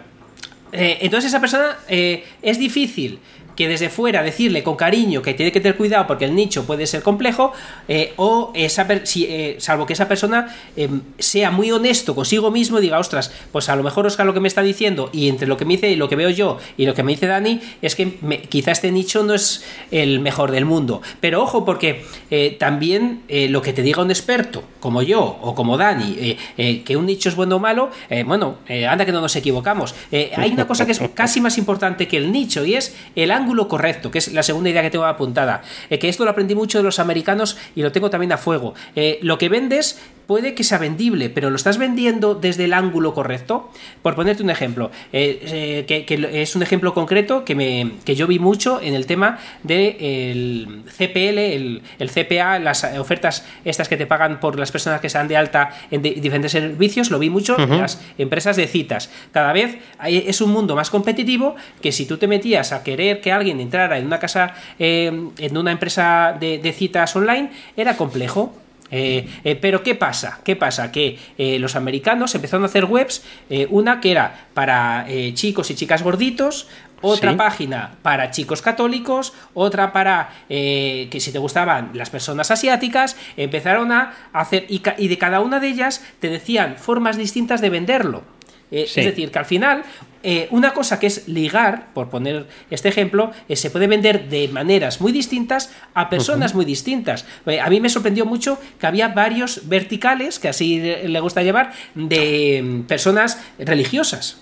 entonces esa persona es difícil que desde fuera decirle con cariño que tiene que tener cuidado porque el nicho puede ser complejo, eh, o esa si, eh, salvo que esa persona em, sea muy honesto consigo mismo y diga, ostras, pues a lo mejor Oscar lo que me está diciendo y entre lo que me dice y lo que veo yo y lo que me dice Dani es que quizá este nicho no es el mejor del mundo. Pero ojo, porque eh, también lo que te diga un experto, como yo o como Dani, que un nicho es bueno o malo, bueno, anda que no nos equivocamos. hay una cosa que es casi más importante que el nicho y es el correcto, que es la segunda idea que tengo apuntada. Eh, que esto lo aprendí mucho de los americanos y lo tengo también a fuego. Eh, lo que vendes puede que sea vendible, pero lo estás vendiendo desde el ángulo correcto. Por ponerte un ejemplo, eh, eh, que, es un ejemplo concreto que, me, que yo vi mucho en el tema del CPL, el, CPA, las ofertas estas que te pagan por las personas que se dan de alta en diferentes servicios, lo vi mucho en las empresas de citas. Cada vez es un mundo más competitivo que si tú te metías a querer que alguien entrara en una casa, eh, en una empresa de citas online, era complejo eh, eh, pero ¿qué pasa? ¿Qué pasa? Que eh, los americanos empezaron a hacer webs, una que era para chicos y chicas gorditos, otra página para chicos católicos, otra para que si te gustaban las personas asiáticas, empezaron a hacer, y, y de cada una de ellas te decían formas distintas de venderlo. Es decir, que al final eh, una cosa que es ligar, por poner este ejemplo, eh, se puede vender de maneras muy distintas a personas muy distintas. Eh, a mí me sorprendió mucho que había varios verticales, que así le gusta llevar, de mm, personas religiosas.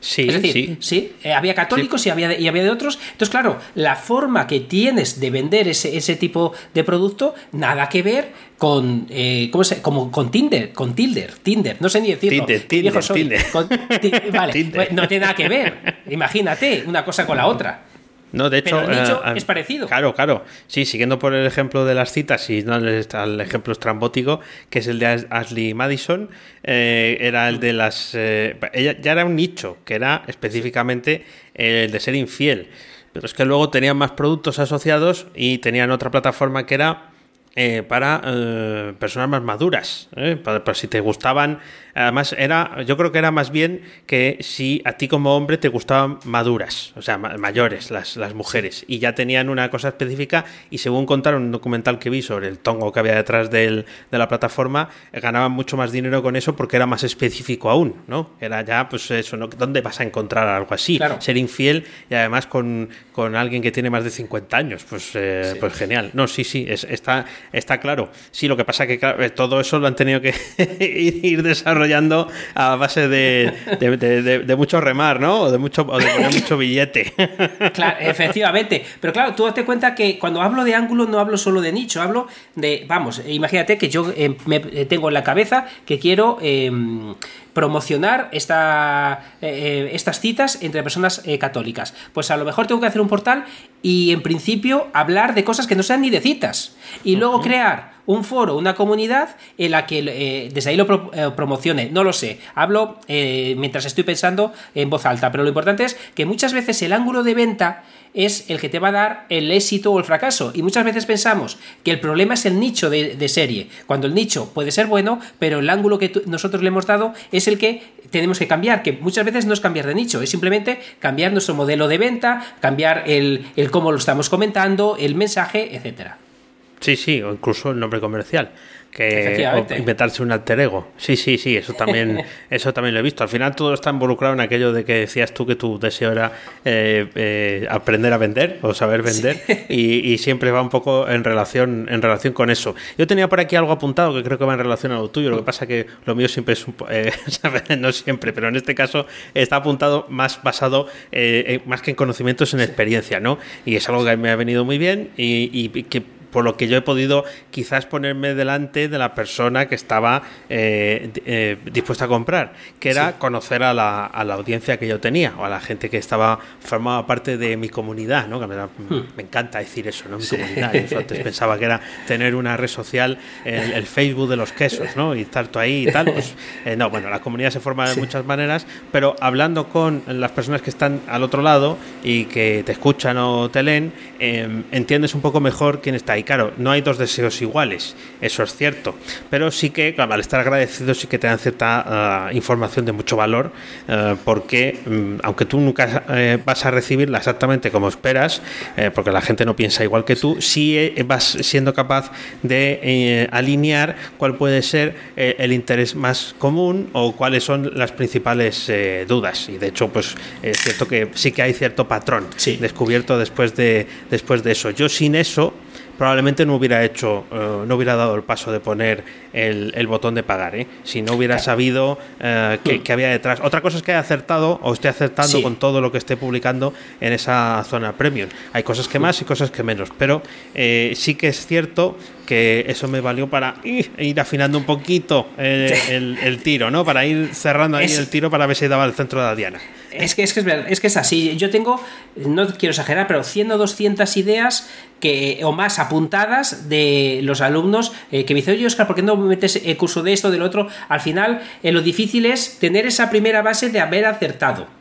Sí, es decir, sí. había católicos y, había de, y había de otros. Entonces, claro, la forma que tienes de vender ese, ese tipo de producto, nada que ver con eh, ¿cómo se, como con Tinder, con Tinder, Tinder, no sé ni decirlo. Tinder, Tinder, Tinder. vale, pues no tiene nada que ver. Imagínate una cosa con la otra. No, de hecho, el nicho eh, es parecido. Claro, claro. Sí, siguiendo por el ejemplo de las citas y no el, ejemplo estrambótico, que es el de Ashley Madison, eh, era el de las. ella ya era un nicho, que era específicamente el de ser infiel. Pero es que luego tenían más productos asociados y tenían otra plataforma que era eh, para eh, personas más maduras. ¿eh? Para, si te gustaban Además, era, yo creo que era más bien que si a ti como hombre te gustaban maduras, o sea, mayores las, las mujeres, y ya tenían una cosa específica, y según contaron un documental que vi sobre el tongo que había detrás del, de la plataforma, ganaban mucho más dinero con eso porque era más específico aún, ¿no? Era ya, pues eso, ¿no? ¿dónde vas a encontrar algo así? Ser infiel y además con, con, alguien que tiene más de 50 años, pues, eh, pues genial. No, sí, sí, es, está, está claro. Sí, lo que pasa que eh, todo eso lo han tenido que ir desarrollando desarrollando a base de, de, mucho remar, ¿no? O de mucho, o de poner mucho billete. Claro, efectivamente. Pero claro, tú date cuenta que cuando hablo de ángulo no hablo solo de nicho, hablo de, vamos, imagínate que yo eh, me tengo en la cabeza que quiero... Em, promocionar esta, eh, estas citas entre personas eh, católicas. Pues a lo mejor tengo que hacer un portal y en principio hablar de cosas que no sean ni de citas. Y luego crear un foro, una comunidad en la que eh, desde ahí lo promocione. No lo sé. Hablo mientras estoy pensando en voz alta. Pero lo importante es que muchas veces el ángulo de venta es el que te va a dar el éxito o el fracaso. Y muchas veces pensamos que el problema es el nicho de, serie, cuando el nicho puede ser bueno, pero el ángulo que nosotros le hemos dado es el que tenemos que cambiar, que muchas veces no es cambiar de nicho, es simplemente cambiar nuestro modelo de venta, cambiar el, el cómo lo estamos comentando, el mensaje, etcétera. Sí, sí, o incluso el nombre comercial que inventarse un alter ego. Sí, sí, sí, eso también, eso también lo he visto. Al final todo está involucrado en aquello de que decías tú que tu deseo era eh, eh, aprender a vender o saber vender y, siempre va un poco en relación, en relación con eso. Yo tenía por aquí algo apuntado que creo que va en relación a lo tuyo. Lo que pasa que lo mío siempre es un, eh, no siempre, pero en este caso está apuntado más basado más que en conocimientos en experiencia, ¿no? Y es algo que me ha venido muy bien y, y que por lo que yo he podido quizás ponerme delante de la persona que estaba eh, eh, dispuesta a comprar, que era conocer a la, a la, audiencia que yo tenía o a la gente que estaba formaba parte de mi comunidad, ¿no? Que me, hmm. encanta decir eso, ¿no? Mi comunidad. Yo antes pensaba que era tener una red social, el, Facebook de los quesos, ¿no? Y estar tú ahí y tal. Pues, eh, no, bueno, la comunidad se forma de muchas maneras, pero hablando con las personas que están al otro lado y que te escuchan o te leen, entiendes un poco mejor quién está ahí y claro, no hay dos deseos iguales, eso es cierto. Pero sí que, al estar agradecidos, sí que te dan cierta eh, información de mucho valor, eh, porque mm, aunque tú nunca eh, vas a recibirla exactamente como esperas, porque la gente no piensa igual que tú, sí vas siendo capaz de alinear cuál puede ser el interés más común o cuáles son las principales dudas. Y de hecho, pues es cierto que sí que hay cierto patrón descubierto después de, después de eso. Yo sin eso probablemente no hubiera hecho, eh, no hubiera dado el paso de poner el, botón de pagar, ¿eh? si no hubiera sabido eh, que, había detrás. Otra cosa es que haya acertado o esté acertando con todo lo que esté publicando en esa zona premium. Hay cosas que más y cosas que menos, pero sí que es cierto que eso me valió para ir afinando un poquito el, tiro, ¿no? Para ir cerrando ahí el tiro para ver si daba el centro de la diana. Es que, es que es, que es así. Yo tengo, no quiero exagerar, pero 100 o 200 ideas que, o más apuntadas de los alumnos eh, que me dicen, oye Oscar, ¿por qué no metes el curso de esto, del otro? Al final, eh, lo difícil es tener esa primera base de haber acertado.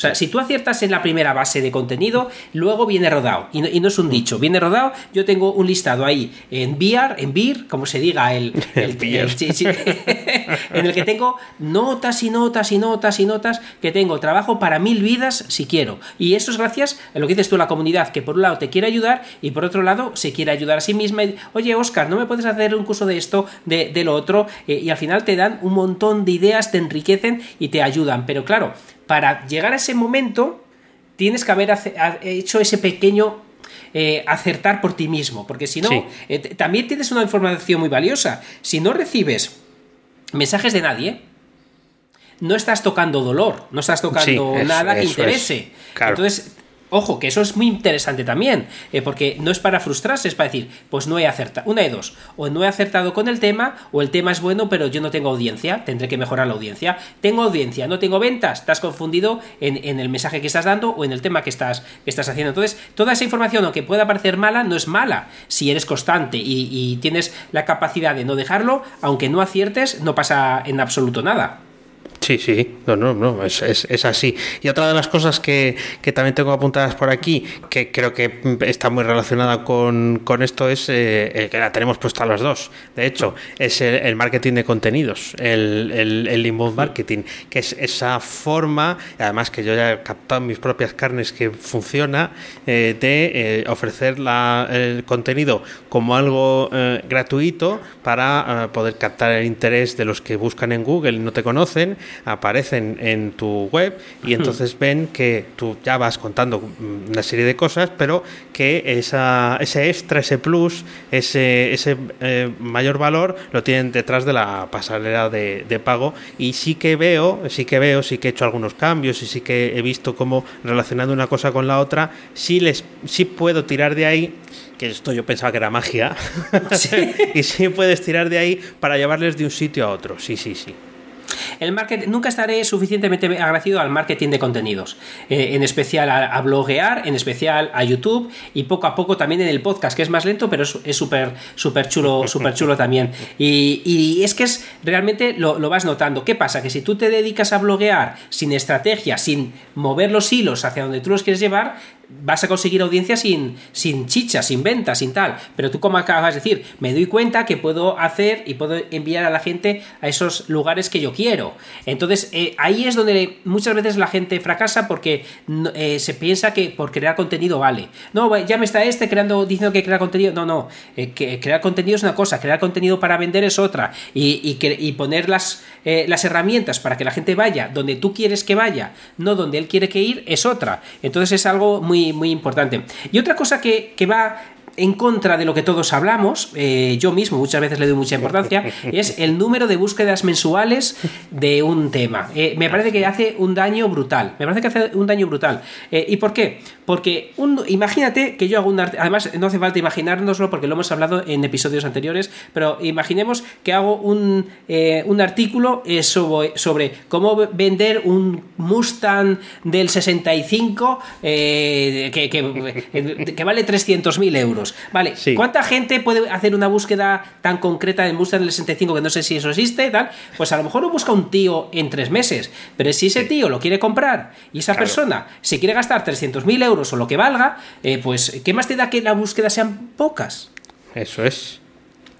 O sea, si tú aciertas en la primera base de contenido, luego viene rodado. Y no, es un mm. dicho, viene rodado. Yo tengo un listado ahí en BIAR, en BIR, como se diga, el, el, en el que tengo notas y notas y notas y notas, que tengo trabajo para mil vidas si quiero. Y eso es gracias a lo que dices tú, la comunidad, que por un lado te quiere ayudar y por otro lado se quiere ayudar a sí misma. Oye, Oscar, ¿no me puedes hacer un curso de esto, de, lo otro? Eh, y al final te dan un montón de ideas, te enriquecen y te ayudan. Pero claro, para llegar a ese momento tienes que haber hecho ese pequeño eh, acertar por ti mismo, porque si no, eh, también tienes una información muy valiosa. Si no recibes mensajes de nadie, no estás tocando dolor, no estás tocando nada que interese. Entonces, Ojo, que eso es muy interesante también, eh, porque no es para frustrarse, es para decir, pues no he acertado, una de dos, o no he acertado con el tema, o el tema es bueno, pero yo no tengo audiencia, tendré que mejorar la audiencia. Tengo audiencia, no tengo ventas, estás confundido en, el mensaje que estás dando o en el tema que estás, que estás haciendo. Entonces, toda esa información, aunque pueda parecer mala, no es mala. Si eres constante y tienes la capacidad de no dejarlo, aunque no aciertes, no pasa en absoluto nada. Sí, sí, no, no, no, es, es, así. Y otra de las cosas que, que, también tengo apuntadas por aquí, que creo que está muy relacionada con, con esto, es eh, que la tenemos puesta las dos. De hecho, es el, marketing de contenidos, el, el, el inbound marketing, que es esa forma, además que yo ya he captado en mis propias carnes que funciona, eh, de eh, ofrecer la, el contenido como algo gratuito para poder captar el interés de los que buscan en Google y no te conocen aparecen en tu web y entonces ven que tú ya vas contando una serie de cosas, pero que esa, ese extra, ese plus, ese, ese eh, mayor valor lo tienen detrás de la pasarela de, de, pago. Y sí que veo, sí que veo, sí que he hecho algunos cambios y sí que he visto cómo relacionando una cosa con la otra, sí, les, sí puedo tirar de ahí que esto yo pensaba que era magia, y sí puedes tirar de ahí para llevarles de un sitio a otro, sí, sí, sí. El marketing, nunca estaré suficientemente agradecido al marketing de contenidos, eh, en especial a, bloguear, en especial a YouTube y poco a poco también en el podcast, que es más lento, pero es súper súper chulo, súper chulo también. Y, es que es realmente lo, lo, vas notando. ¿Qué pasa? Que si tú te dedicas a bloguear sin estrategia, sin mover los hilos hacia donde tú los quieres llevar, vas a conseguir audiencia sin, sin chicha, sin venta, sin tal. Pero tú, como acabas de decir, me doy cuenta que puedo hacer y puedo enviar a la gente a esos lugares que yo quiero. Entonces, eh, ahí es donde muchas veces la gente fracasa porque eh, se piensa que por crear contenido vale. No, ya me está este creando, diciendo que crea contenido. No, no. Eh, que crear contenido es una cosa, crear contenido para vender es otra. Y, y, y poner las, las herramientas para que la gente vaya donde tú quieres que vaya, no donde él quiere que ir, es otra. Entonces es algo muy muy, importante. Y otra cosa que, que va en contra de lo que todos hablamos, eh, yo mismo muchas veces le doy mucha importancia, es el número de búsquedas mensuales de un tema. Eh, me parece que hace un daño brutal. Me parece que hace un daño brutal. Eh, ¿Y por qué? Porque un, imagínate que yo hago un además no hace falta imaginárnoslo porque lo hemos hablado en episodios anteriores, pero imaginemos que hago un, un artículo sobre, sobre, cómo vender un Mustang del 65 que, que, que vale 300.000 euros. Vale, ¿cuánta gente puede hacer una búsqueda tan concreta de Mustang del 65 que no sé si eso existe? Tal? Pues a lo mejor lo busca un tío en tres meses, pero si ese tío lo quiere comprar y esa persona se quiere gastar 300.000 euros o lo que valga, eh, pues ¿qué más te da que la búsqueda sean pocas? Eso es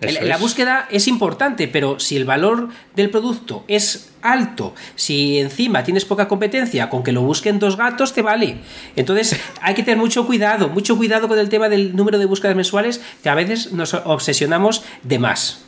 la búsqueda es importante, pero si el valor del producto es alto, si encima tienes poca competencia, con que lo busquen dos gatos te vale. Entonces hay que tener mucho cuidado, mucho cuidado con el tema del número de búsquedas mensuales, que a veces nos obsesionamos de más.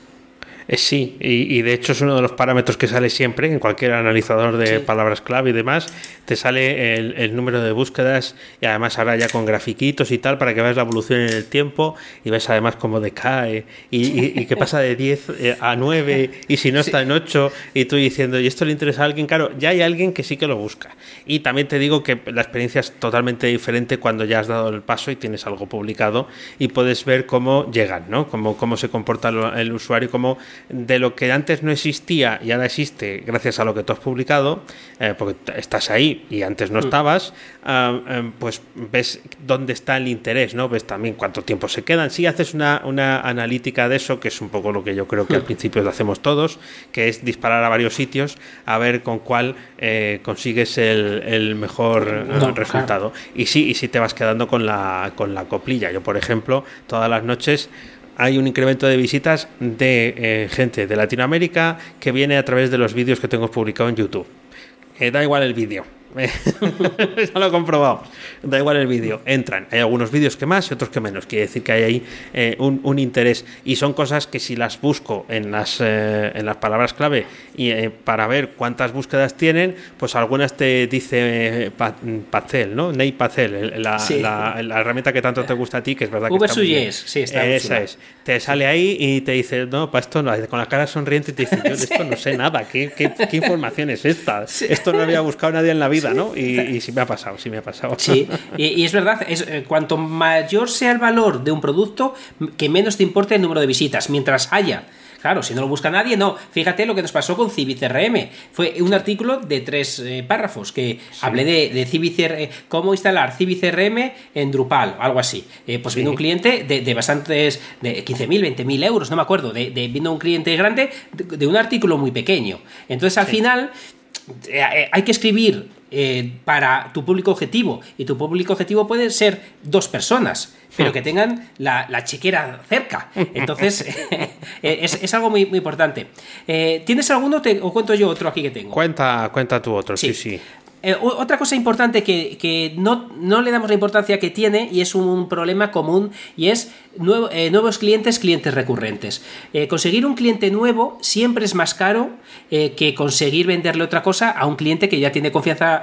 Eh, sí, y, de hecho es uno de los parámetros que sale siempre en cualquier analizador de palabras clave y demás. Te sale el, número de búsquedas y además ahora ya con grafiquitos y tal para que veas la evolución en el tiempo y ves además cómo decae y, que pasa de 10 eh, a 9 y si no está en 8 y tú diciendo, ¿y esto le interesa a alguien? Claro, ya hay alguien que sí que lo busca. Y también te digo que la experiencia es totalmente diferente cuando ya has dado el paso y tienes algo publicado y puedes ver cómo llegan, ¿no? Cómo, cómo se comporta el usuario, cómo de lo que antes no existía y ahora existe gracias a lo que tú has publicado, eh, porque estás ahí y antes no mm. estabas, ah, em, pues ves dónde está el interés, ¿no? Ves también cuánto tiempo se quedan. Si haces una, una analítica de eso, que es un poco lo que yo creo que al mm. principio lo hacemos todos, que es disparar a varios sitios a ver con cuál eh, consigues el, mejor eh, resultado. Y sí, y si te vas quedando con la, con la coplilla. Yo, por ejemplo, todas las noches hay un incremento de visitas de eh, gente de Latinoamérica que viene a través de los vídeos que tengo publicado en YouTube. Eh, da igual el vídeo. ya lo he comprobado. Da igual el vídeo. Entran. Hay algunos vídeos que más y otros que menos. Quiere decir que hay ahí eh, un, interés. Y son cosas que si las busco en las, en las palabras clave y para ver cuántas búsquedas tienen, pues algunas te dice Pacel, ¿no? Ney Pacel, la, la, herramienta que tanto te gusta a ti, que es verdad que está sí, está Esa es te sale ahí y te dice, no, para esto no, con la cara sonriente y te dice, yo de esto no sé nada, ¿qué, qué, qué información es esta? Esto no había buscado nadie en la vida, ¿no? Y, y, sí me ha pasado, sí me ha pasado. Sí, y, es verdad, es, eh, cuanto mayor sea el valor de un producto, que menos te importe el número de visitas, mientras haya Claro, si no lo busca nadie, no. Fíjate lo que nos pasó con CibicRM. Fue un artículo de tres eh, párrafos que hablé de, de eh, cómo instalar CibicRM en Drupal, algo así. Eh, pues vino un cliente de, bastantes, de 15.000, 20.000 euros, no me acuerdo, de, vino un cliente grande de, un artículo muy pequeño. Entonces al final hay que escribir para tu público objetivo y tu público objetivo puede ser dos personas pero que tengan la, la chequera cerca. Entonces, es, algo muy, muy importante. Eh, ¿Tienes alguno o cuento yo otro aquí que tengo? Cuenta, cuenta tú otro, sí, sí. Eh, otra cosa importante que, no, no, le damos la importancia que tiene y es un problema común y es eh, nuevos clientes, clientes recurrentes. Eh, conseguir un cliente nuevo siempre es más caro que conseguir venderle otra cosa a un cliente que ya tiene confianza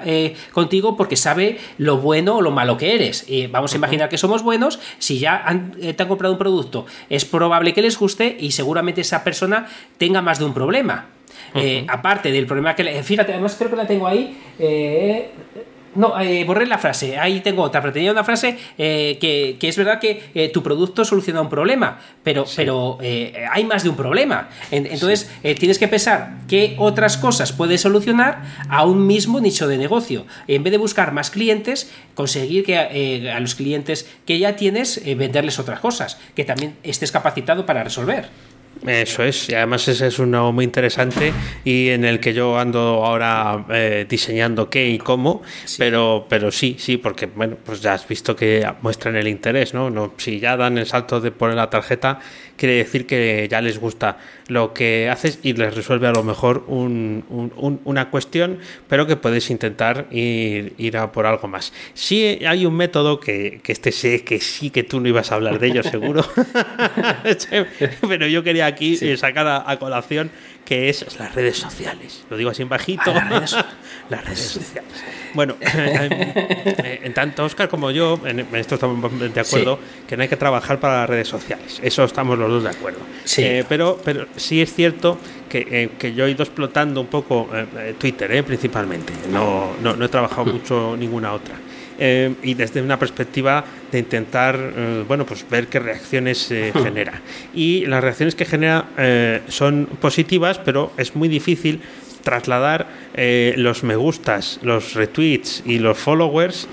contigo porque sabe lo bueno o lo malo que eres. vamos a imaginar que somos buenos, si ya te han comprado un producto, es probable que les guste y seguramente esa persona tenga más de un problema. Eh, aparte del problema que... Le, fíjate, además creo que la tengo ahí. Eh, no, eh, borré la frase. Ahí tengo otra, pero tenía una frase que, es verdad que tu producto soluciona un problema, pero, pero hay más de un problema. entonces, tienes que pensar qué otras cosas puedes solucionar a un mismo nicho de negocio. En vez de buscar más clientes, conseguir que a los clientes que ya tienes, venderles otras cosas, que también estés capacitado para resolver. Eso es, y además ese es uno muy interesante y en el que yo ando ahora eh, diseñando qué y cómo, pero pero sí, sí, porque bueno, pues ya has visto que muestran el interés, ¿no? no si ya dan el salto de poner la tarjeta, quiere decir que ya les gusta lo que haces y les resuelve a lo mejor una cuestión, pero que puedes intentar ir, ir, a por algo más. Sí hay un método que, que este sé que sí que tú no ibas a hablar de ello seguro, pero yo quería aquí sacar a, colación que es las redes sociales. Lo digo así en bajito. las redes sociales. Bueno, eh, en tanto Oscar como yo, en, esto estamos de acuerdo, que no hay que trabajar para las redes sociales. Eso estamos los dos de acuerdo. Eh, pero, pero sí es cierto que, eh, que, yo he ido explotando un poco Twitter, principalmente. No, no, no he trabajado hmm. mucho ninguna otra. Y desde una perspectiva de intentar bueno pues ver qué reacciones hmm. genera y las reacciones que genera son positivas pero es muy difícil trasladar eh, los me gustas, los retweets y los followers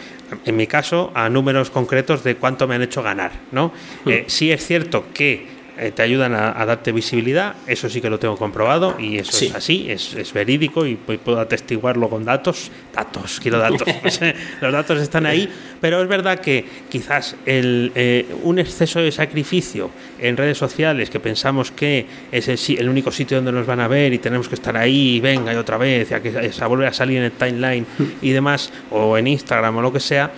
en mi caso, a números concretos de cuánto me han hecho ganar. ¿no? Eh, sí es cierto que eh, te ayudan a, darte visibilidad, eso sí que lo tengo comprobado y eso es así, es, verídico y puedo atestiguarlo con datos, datos, quiero datos, pues, eh, los datos están ahí, pero es verdad que quizás el, eh, un exceso de sacrificio en redes sociales que pensamos que es el, único sitio donde nos van a ver y tenemos que estar ahí y venga y otra vez, a que a volver a salir en el timeline y demás, o en Instagram o lo que sea,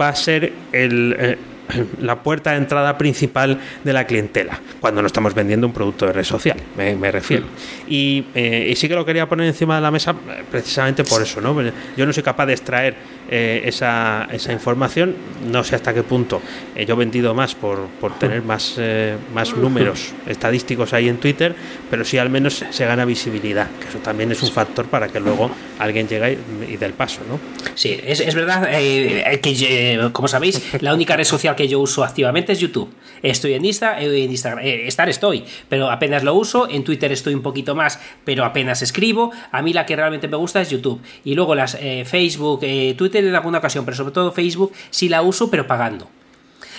va a ser el la puerta de entrada principal de la clientela, cuando no estamos vendiendo un producto de red social, me, refiero. Y, y, sí que lo quería poner encima de la mesa precisamente por eso, ¿no? Yo no soy capaz de extraer eh, esa, esa, información. No sé hasta qué punto eh, yo he vendido más por, por tener más, eh, más números estadísticos ahí en Twitter, pero sí al menos se gana visibilidad, que eso también es un factor para que luego alguien llegue y, dé el paso, ¿no? Sí, es, es verdad que, como sabéis, la única red social que yo uso activamente es YouTube. Estoy en Insta, en Instagram, estar estoy, pero apenas lo uso. En Twitter estoy un poquito más, pero apenas escribo. A mí la que realmente me gusta es YouTube. Y luego las Facebook, Twitter en alguna ocasión, pero sobre todo Facebook sí la uso, pero pagando.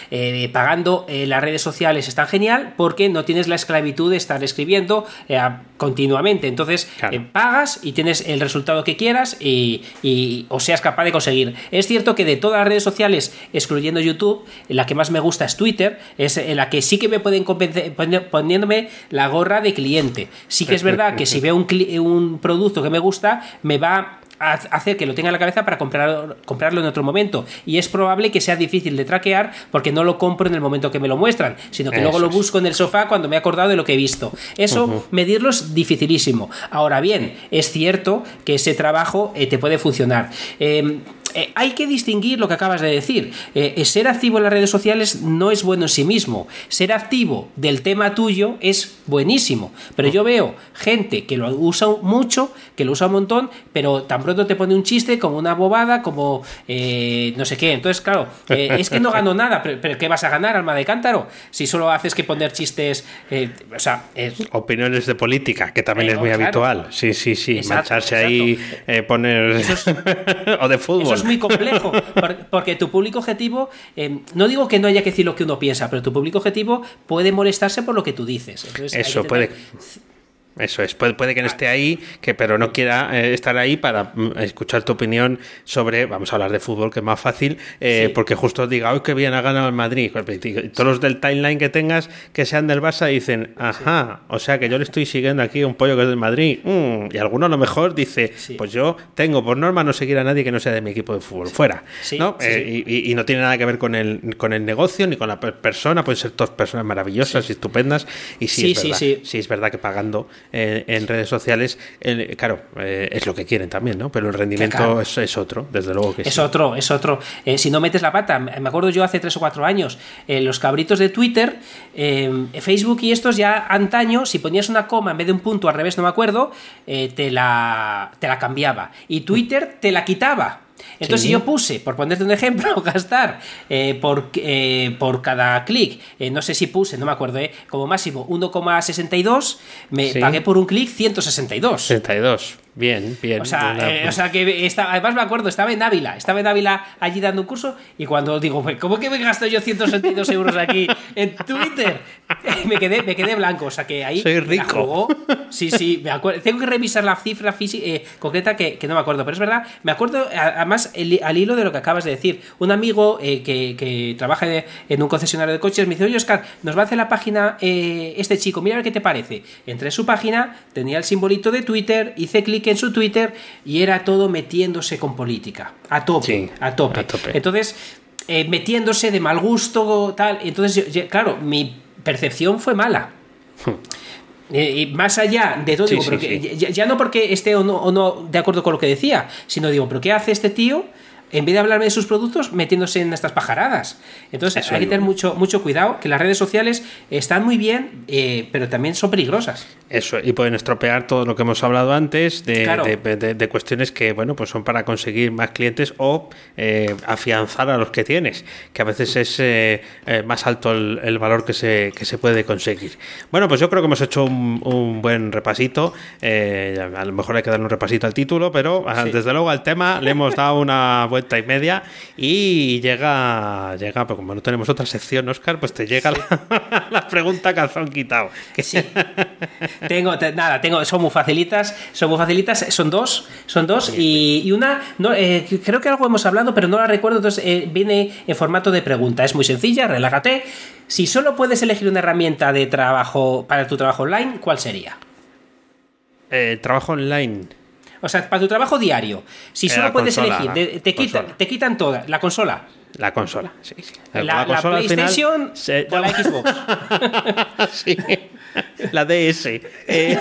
Eh, pagando eh, las redes sociales está genial porque no tienes la esclavitud de estar escribiendo eh, continuamente. Entonces pagas y tienes el resultado que quieras y, o seas capaz de conseguir. Es cierto que de todas las redes sociales, excluyendo YouTube, la que más me gusta es Twitter, es la que sí que me pueden convencer poniéndome la gorra de cliente. Sí que es verdad que si veo un, un producto que me gusta, me va hacer que lo tenga en la cabeza para comprar, comprarlo en otro momento. Y es probable que sea difícil de traquear porque no lo compro en el momento que me lo muestran, sino que luego lo busco en el sofá cuando me he acordado de lo que he visto. Eso, medirlo es dificilísimo. Ahora bien, es cierto que ese trabajo eh, te puede funcionar. Em, eh, hay que distinguir lo que acabas de decir. Eh, ser activo en las redes sociales no es bueno en sí mismo. Ser activo del tema tuyo es buenísimo. Pero yo veo gente que lo usa mucho, que lo usa un montón, pero tan pronto te pone un chiste como una bobada, como eh, no sé qué. Entonces, claro, es que no gano nada. Pero, ¿qué vas a ganar, alma de cántaro? Si solo haces que poner chistes. o sea, opiniones de política, que también es muy habitual. Sí, sí, sí. Mancharse ahí, poner. o de fútbol es muy complejo, porque tu público objetivo, eh, no digo que no haya que decir lo que uno piensa, pero tu público objetivo puede molestarse por lo que tú dices. Eso puede. Eso es, puede, puede que no esté ahí, que pero no quiera eh, estar ahí para mm, escuchar tu opinión sobre, vamos a hablar de fútbol, que es más fácil, eh, porque justo diga, hoy que bien ha ganado el Madrid. Y todos los del timeline que tengas que sean del Barça dicen, ajá, o sea que yo le estoy siguiendo aquí un pollo que es del Madrid. Mm", y alguno a lo mejor dice, pues yo tengo por norma no seguir a nadie que no sea de mi equipo de fútbol, fuera. ¿no? Eh, y, no tiene nada que ver con el, con el negocio ni con la persona, pueden ser todas personas maravillosas y estupendas. Y sí, es verdad, sí, es verdad que pagando en, redes sociales, claro, eh, es lo que quieren también, ¿no? Pero el rendimiento es, otro, desde luego que es otro, es otro. Eh, si no metes la pata, me acuerdo yo hace tres o cuatro años, eh, los cabritos de Twitter, Facebook y estos ya antaño, si ponías una coma en vez de un punto al revés, no me acuerdo, te, la, te la cambiaba. Y Twitter te la quitaba. Entonces, si yo puse, por ponerte un ejemplo, gastar eh, por, eh, por cada clic, eh, no sé si puse, no me acuerdo, como máximo 1,62, me pagué por un clic 162. 62. Bien, bien. O sea, eh, o sea que además me acuerdo, estaba en Ávila, estaba en Ávila allí dando un curso y cuando digo, ¿cómo que me gasto yo 162 euros aquí en Twitter? me quedé, me quedé blanco, o sea que ahí... Soy rico. Sí, sí, me acuerdo. Tengo que revisar la cifra eh, concreta que, no me acuerdo, pero es verdad, me acuerdo además al hilo de lo que acabas de decir. Un amigo eh, que, trabaja en un concesionario de coches me dice, oye Oscar, nos va a hacer la página este chico, mira a ver qué te parece. Entré en su página, tenía el simbolito de Twitter, hice clic en su Twitter y era todo metiéndose con política. A tope, a, tope. Entonces, eh, metiéndose de mal gusto, tal. Entonces, claro, mi percepción fue mala. Eh, y más allá de todo, Ya, no porque esté o no, o no de acuerdo con lo que decía, sino digo, ¿pero qué hace este tío? En vez de hablarme de sus productos, metiéndose en estas pajaradas. Entonces hay que tener mucho, mucho cuidado, que las redes sociales están muy bien, eh, pero también son peligrosas. Eso, y pueden estropear todo lo que hemos hablado antes de, cuestiones que, bueno, pues son para conseguir más clientes o eh, afianzar a los que tienes, que a veces es eh, más alto el, valor que se, que se puede conseguir. Bueno, pues yo creo que hemos hecho un, buen repasito, a lo mejor hay que darle un repasito al título, pero ah, desde luego al tema le hemos dado una buena vuelta y media y llega, llega, pero como no tenemos otra sección, Oscar, pues te llega la, pregunta calzón quitado. Sí. tengo, nada, tengo, son muy facilitas, son muy facilitas, son dos, son dos y, una, no, eh, creo que algo hemos hablado, pero no la recuerdo, entonces eh, viene en formato de pregunta, es muy sencilla, relájate. Si solo puedes elegir una herramienta de trabajo para tu trabajo online, ¿cuál sería? Eh, trabajo online. O sea, para tu trabajo diario, si solo puedes elegir, te, quitan, te quitan toda, la consola. La consola, sí, sí. La, la consola PlayStation se- o la Xbox. Sí. La DS. eh,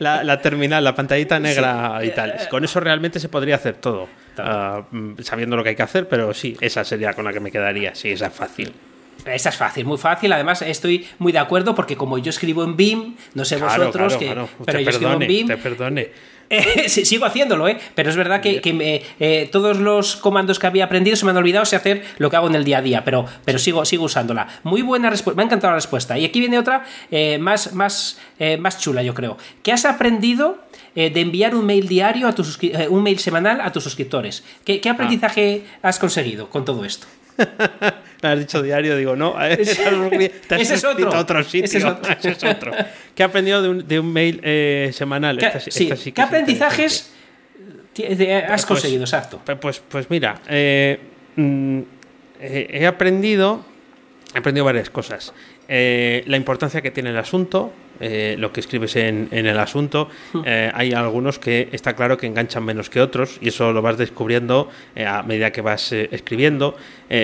la, la terminal, la pantallita negra y tal. Con eso realmente se podría hacer todo. Ah, mm, sabiendo lo que hay que hacer, pero sí, esa sería con la que me quedaría. Sí, esa es fácil. Esa es fácil, muy fácil. Además, estoy muy de acuerdo porque como yo escribo en BIM, no sé Claro, vosotros, claro, que, claro. pero te yo escribo en BIM. te perdone. Eh, sí, sigo haciéndolo, ¿eh? Pero es verdad que, que me- eh, todos los comandos que había aprendido se me han olvidado sé hacer lo que hago en el día a día, pero, pero sigo, sigo usándola. Muy buena respuesta, me ha encantado la respuesta. Y aquí viene otra eh, más, más, más chula, yo creo. ¿Qué has aprendido de enviar un mail diario a eh, un mail semanal a tus suscriptores? ¿Qué, qué aprendizaje has conseguido con todo esto? Has dicho diario, digo, no, eh, Ese es otro. otro sitio. Ese es otro. Ese es otro. ¿Qué he aprendido de un, de un mail eh, semanal? ¿Qué, Esta sí- esta sí que ¿qué es aprendizajes has Pues- conseguido? Exacto. Pues, pues, pues mira, eh, mm, eh, he aprendido, he aprendido varias cosas. Eh, la importancia que tiene el asunto, eh, lo que escribes en, en el asunto. Eh, hay algunos que está claro que enganchan menos que otros y eso lo vas descubriendo eh, a medida que vas escribiendo.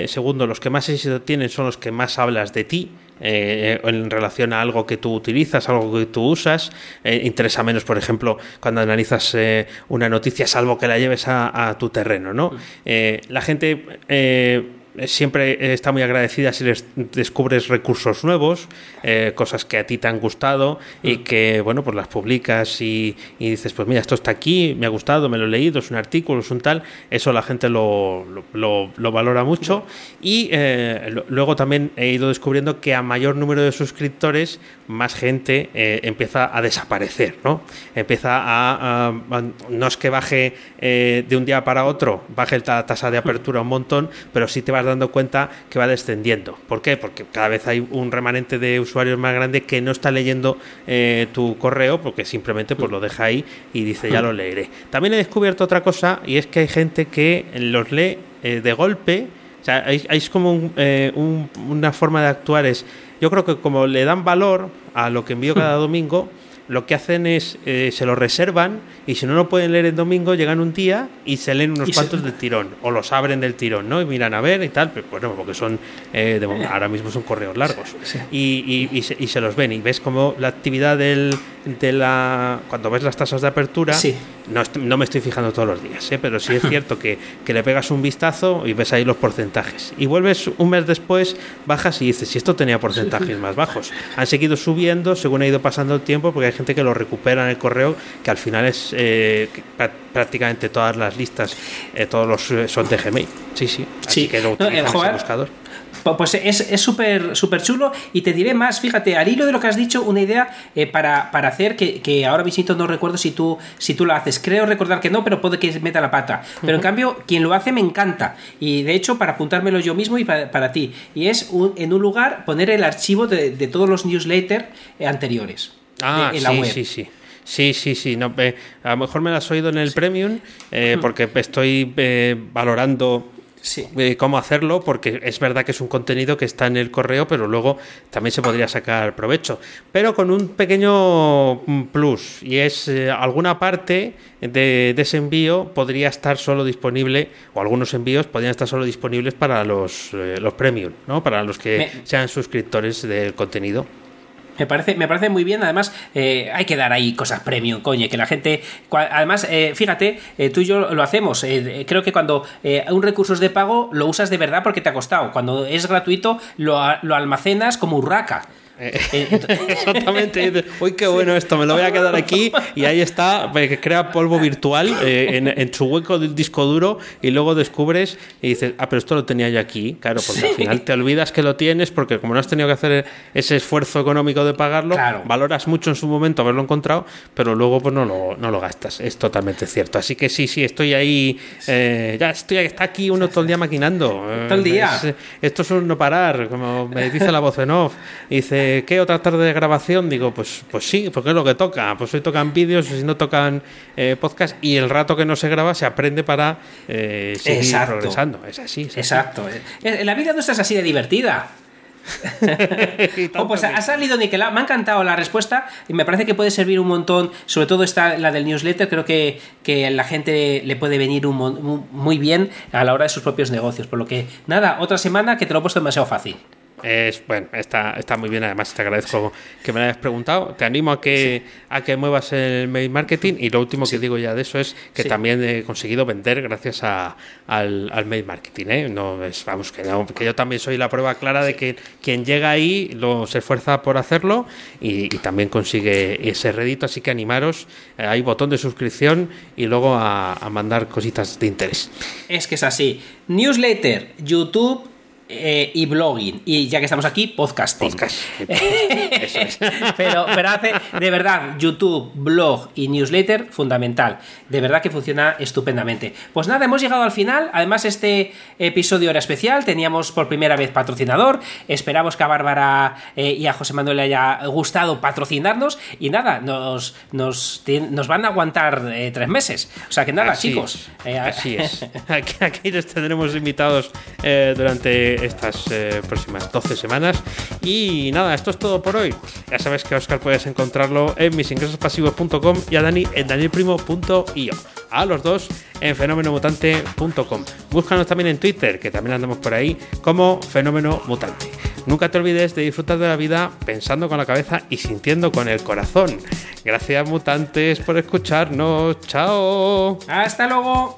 Segundo, los que más éxito tienen son los que más hablas de ti. eh, en relación a algo que tú utilizas, algo que tú usas. Eh, interesa menos, por ejemplo, cuando analizas eh, una noticia, salvo que la lleves a, a tu terreno. ¿no? Eh, la gente siempre está muy agradecida si les descubres recursos nuevos, eh, cosas que a ti te han gustado y que, bueno, pues las publicas y, y dices, pues mira, esto está aquí, me ha gustado, me lo he leído, es un artículo, es un tal. Eso la gente lo, lo- lo- lo valora mucho. Y eh, lo- luego también he ido descubriendo que a mayor número de suscriptores, más gente eh, empieza a desaparecer, ¿no? Empieza a, a- a- no es que baje eh, de un día para otro, baje la tasa de apertura un montón, pero sí te vas dando cuenta que va descendiendo. ¿Por qué? Porque cada vez hay un remanente de usuarios más grande que no está leyendo eh, tu correo porque simplemente pues lo deja ahí y dice ya lo leeré. También he descubierto otra cosa y es que hay gente que los lee eh, de golpe. O sea, hay, hay como un, eh, un- una forma de actuar es, yo creo que como le dan valor a lo que envío cada domingo, lo que hacen es, eh, se lo reservan y si no lo pueden leer el domingo, llegan un día y se leen unos se- cuantos del tirón o los abren del tirón, ¿no? Y miran a ver y tal, pero bueno, porque son, eh, de ahora mismo son correos largos y, y- y se, y se los ven y ves como la actividad del, de la, cuando ves las tasas de apertura, Sí. No, no me estoy fijando todos los días, ¿eh? pero sí es cierto que, que le pegas un vistazo y ves ahí los porcentajes. Y vuelves un mes después, bajas y dices, si esto tenía porcentajes más bajos. Han seguido subiendo según ha ido pasando el tiempo, porque hay gente que lo recupera en el correo, que al final es eh, prácticamente todas las listas, eh, todos los eh, son de Gmail. Sí, sí. Así Sí. que lo No, ese joder, buscador. Pu- Pues es es súper súper chulo y te diré más, fíjate, al hilo de lo que has dicho, una idea eh, para, para hacer que, que ahora mismo no recuerdo si tú, si tú lo haces. Creo recordar que no, pero puede que meta la pata. Pero en cambio, quien lo hace me encanta. Y de hecho, para apuntármelo yo mismo y para, para ti. Y es un- en un lugar poner el archivo de, de todos los newsletters eh, anteriores. Ah, de- en la sí, web. sí, sí. Sí, sí, sí. No, eh, a lo mejor me las has oído en el Premium eh, porque estoy eh, valorando Sí. eh, cómo hacerlo, porque es verdad que es un contenido que está en el correo, pero luego también se podría sacar provecho. Pero con un pequeño mm, plus, y es eh, alguna parte de, de ese envío podría estar solo disponible, o algunos envíos podrían estar solo disponibles para los, eh, los premium, ¿no? para los que Me- sean suscriptores del contenido. Me parece, me parece muy bien, además eh, hay que dar ahí cosas premium, coño, que la gente... Además, eh, fíjate, eh, tú y yo lo hacemos, eh, creo que cuando eh, un recurso es de pago lo usas de verdad porque te ha costado, cuando es gratuito lo, lo almacenas como urraca. Eh, ent- Exactamente. Dices, Uy, qué bueno esto, me lo voy a quedar aquí y ahí está, eh, que crea polvo virtual eh, en, en su hueco del disco duro y luego descubres y dices, ah, pero esto lo tenía yo aquí. Claro, porque al final te olvidas que lo tienes porque como no has tenido que hacer ese esfuerzo económico de pagarlo, Claro. valoras mucho en su momento haberlo encontrado, pero luego pues no lo, no lo gastas. Es totalmente cierto. Así que sí, sí, estoy ahí, eh, ya estoy, está aquí uno todo el día maquinando. eh, Todo el día. es- esto es un no parar, como me dice la voz en off. Y ¿qué otra tarde de grabación? Digo, pues, pues sí, porque es lo que toca. Pues hoy tocan vídeos, si no tocan eh, podcast, y el rato que no se graba se aprende para eh, seguir Exacto. progresando. Es así. es. Exacto. eh. Eh, La vida nuestra es así de divertida. oh, pues ha salido Niquelao. Me ha encantado la respuesta y me parece que puede servir un montón. Sobre todo esta, la del newsletter, creo que, que la gente le puede venir un, muy bien a la hora de sus propios negocios. Por lo que, nada, otra semana que te lo he puesto demasiado fácil. Es, bueno, está, está muy bien. Además, te agradezco que me lo hayas preguntado. Te animo a que, a que muevas el mail marketing. Y lo último que digo ya de eso es que también he conseguido vender gracias a, al, al, mail marketing. ¿eh? No es, vamos, que, que, yo también soy la prueba clara de que quien llega ahí lo, se esfuerza por hacerlo y, también consigue ese rédito. Así que animaros. Eh, hay botón de suscripción y luego a, a mandar cositas de interés. Es que es así. Newsletter, YouTube eh, y blogging. Y ya que estamos aquí, podcasting. Podcast. pero, pero hace, de verdad, YouTube, blog y newsletter, fundamental. De verdad que funciona estupendamente. Pues nada, hemos llegado al final. Además, este episodio era especial. Teníamos por primera vez patrocinador. Esperamos que a Bárbara eh, y a José Manuel le haya gustado patrocinarnos. Y nada, nos, nos, nos van a aguantar eh, tres meses. O sea que nada, chicos. así es. Aquí, aquí les tendremos invitados durante estas eh, próximas 12 semanas. Y nada, esto es todo por hoy. Ya sabes que Oscar puedes encontrarlo en misingresospasivos.com y a Dani en danielprimo.io. A los dos en fenomenomutante.com. Búscanos también en Twitter, que también andamos por ahí, como Fenómeno Mutante. Nunca te olvides de disfrutar de la vida pensando con la cabeza y sintiendo con el corazón. Gracias mutantes por escucharnos. Chao. Hasta luego.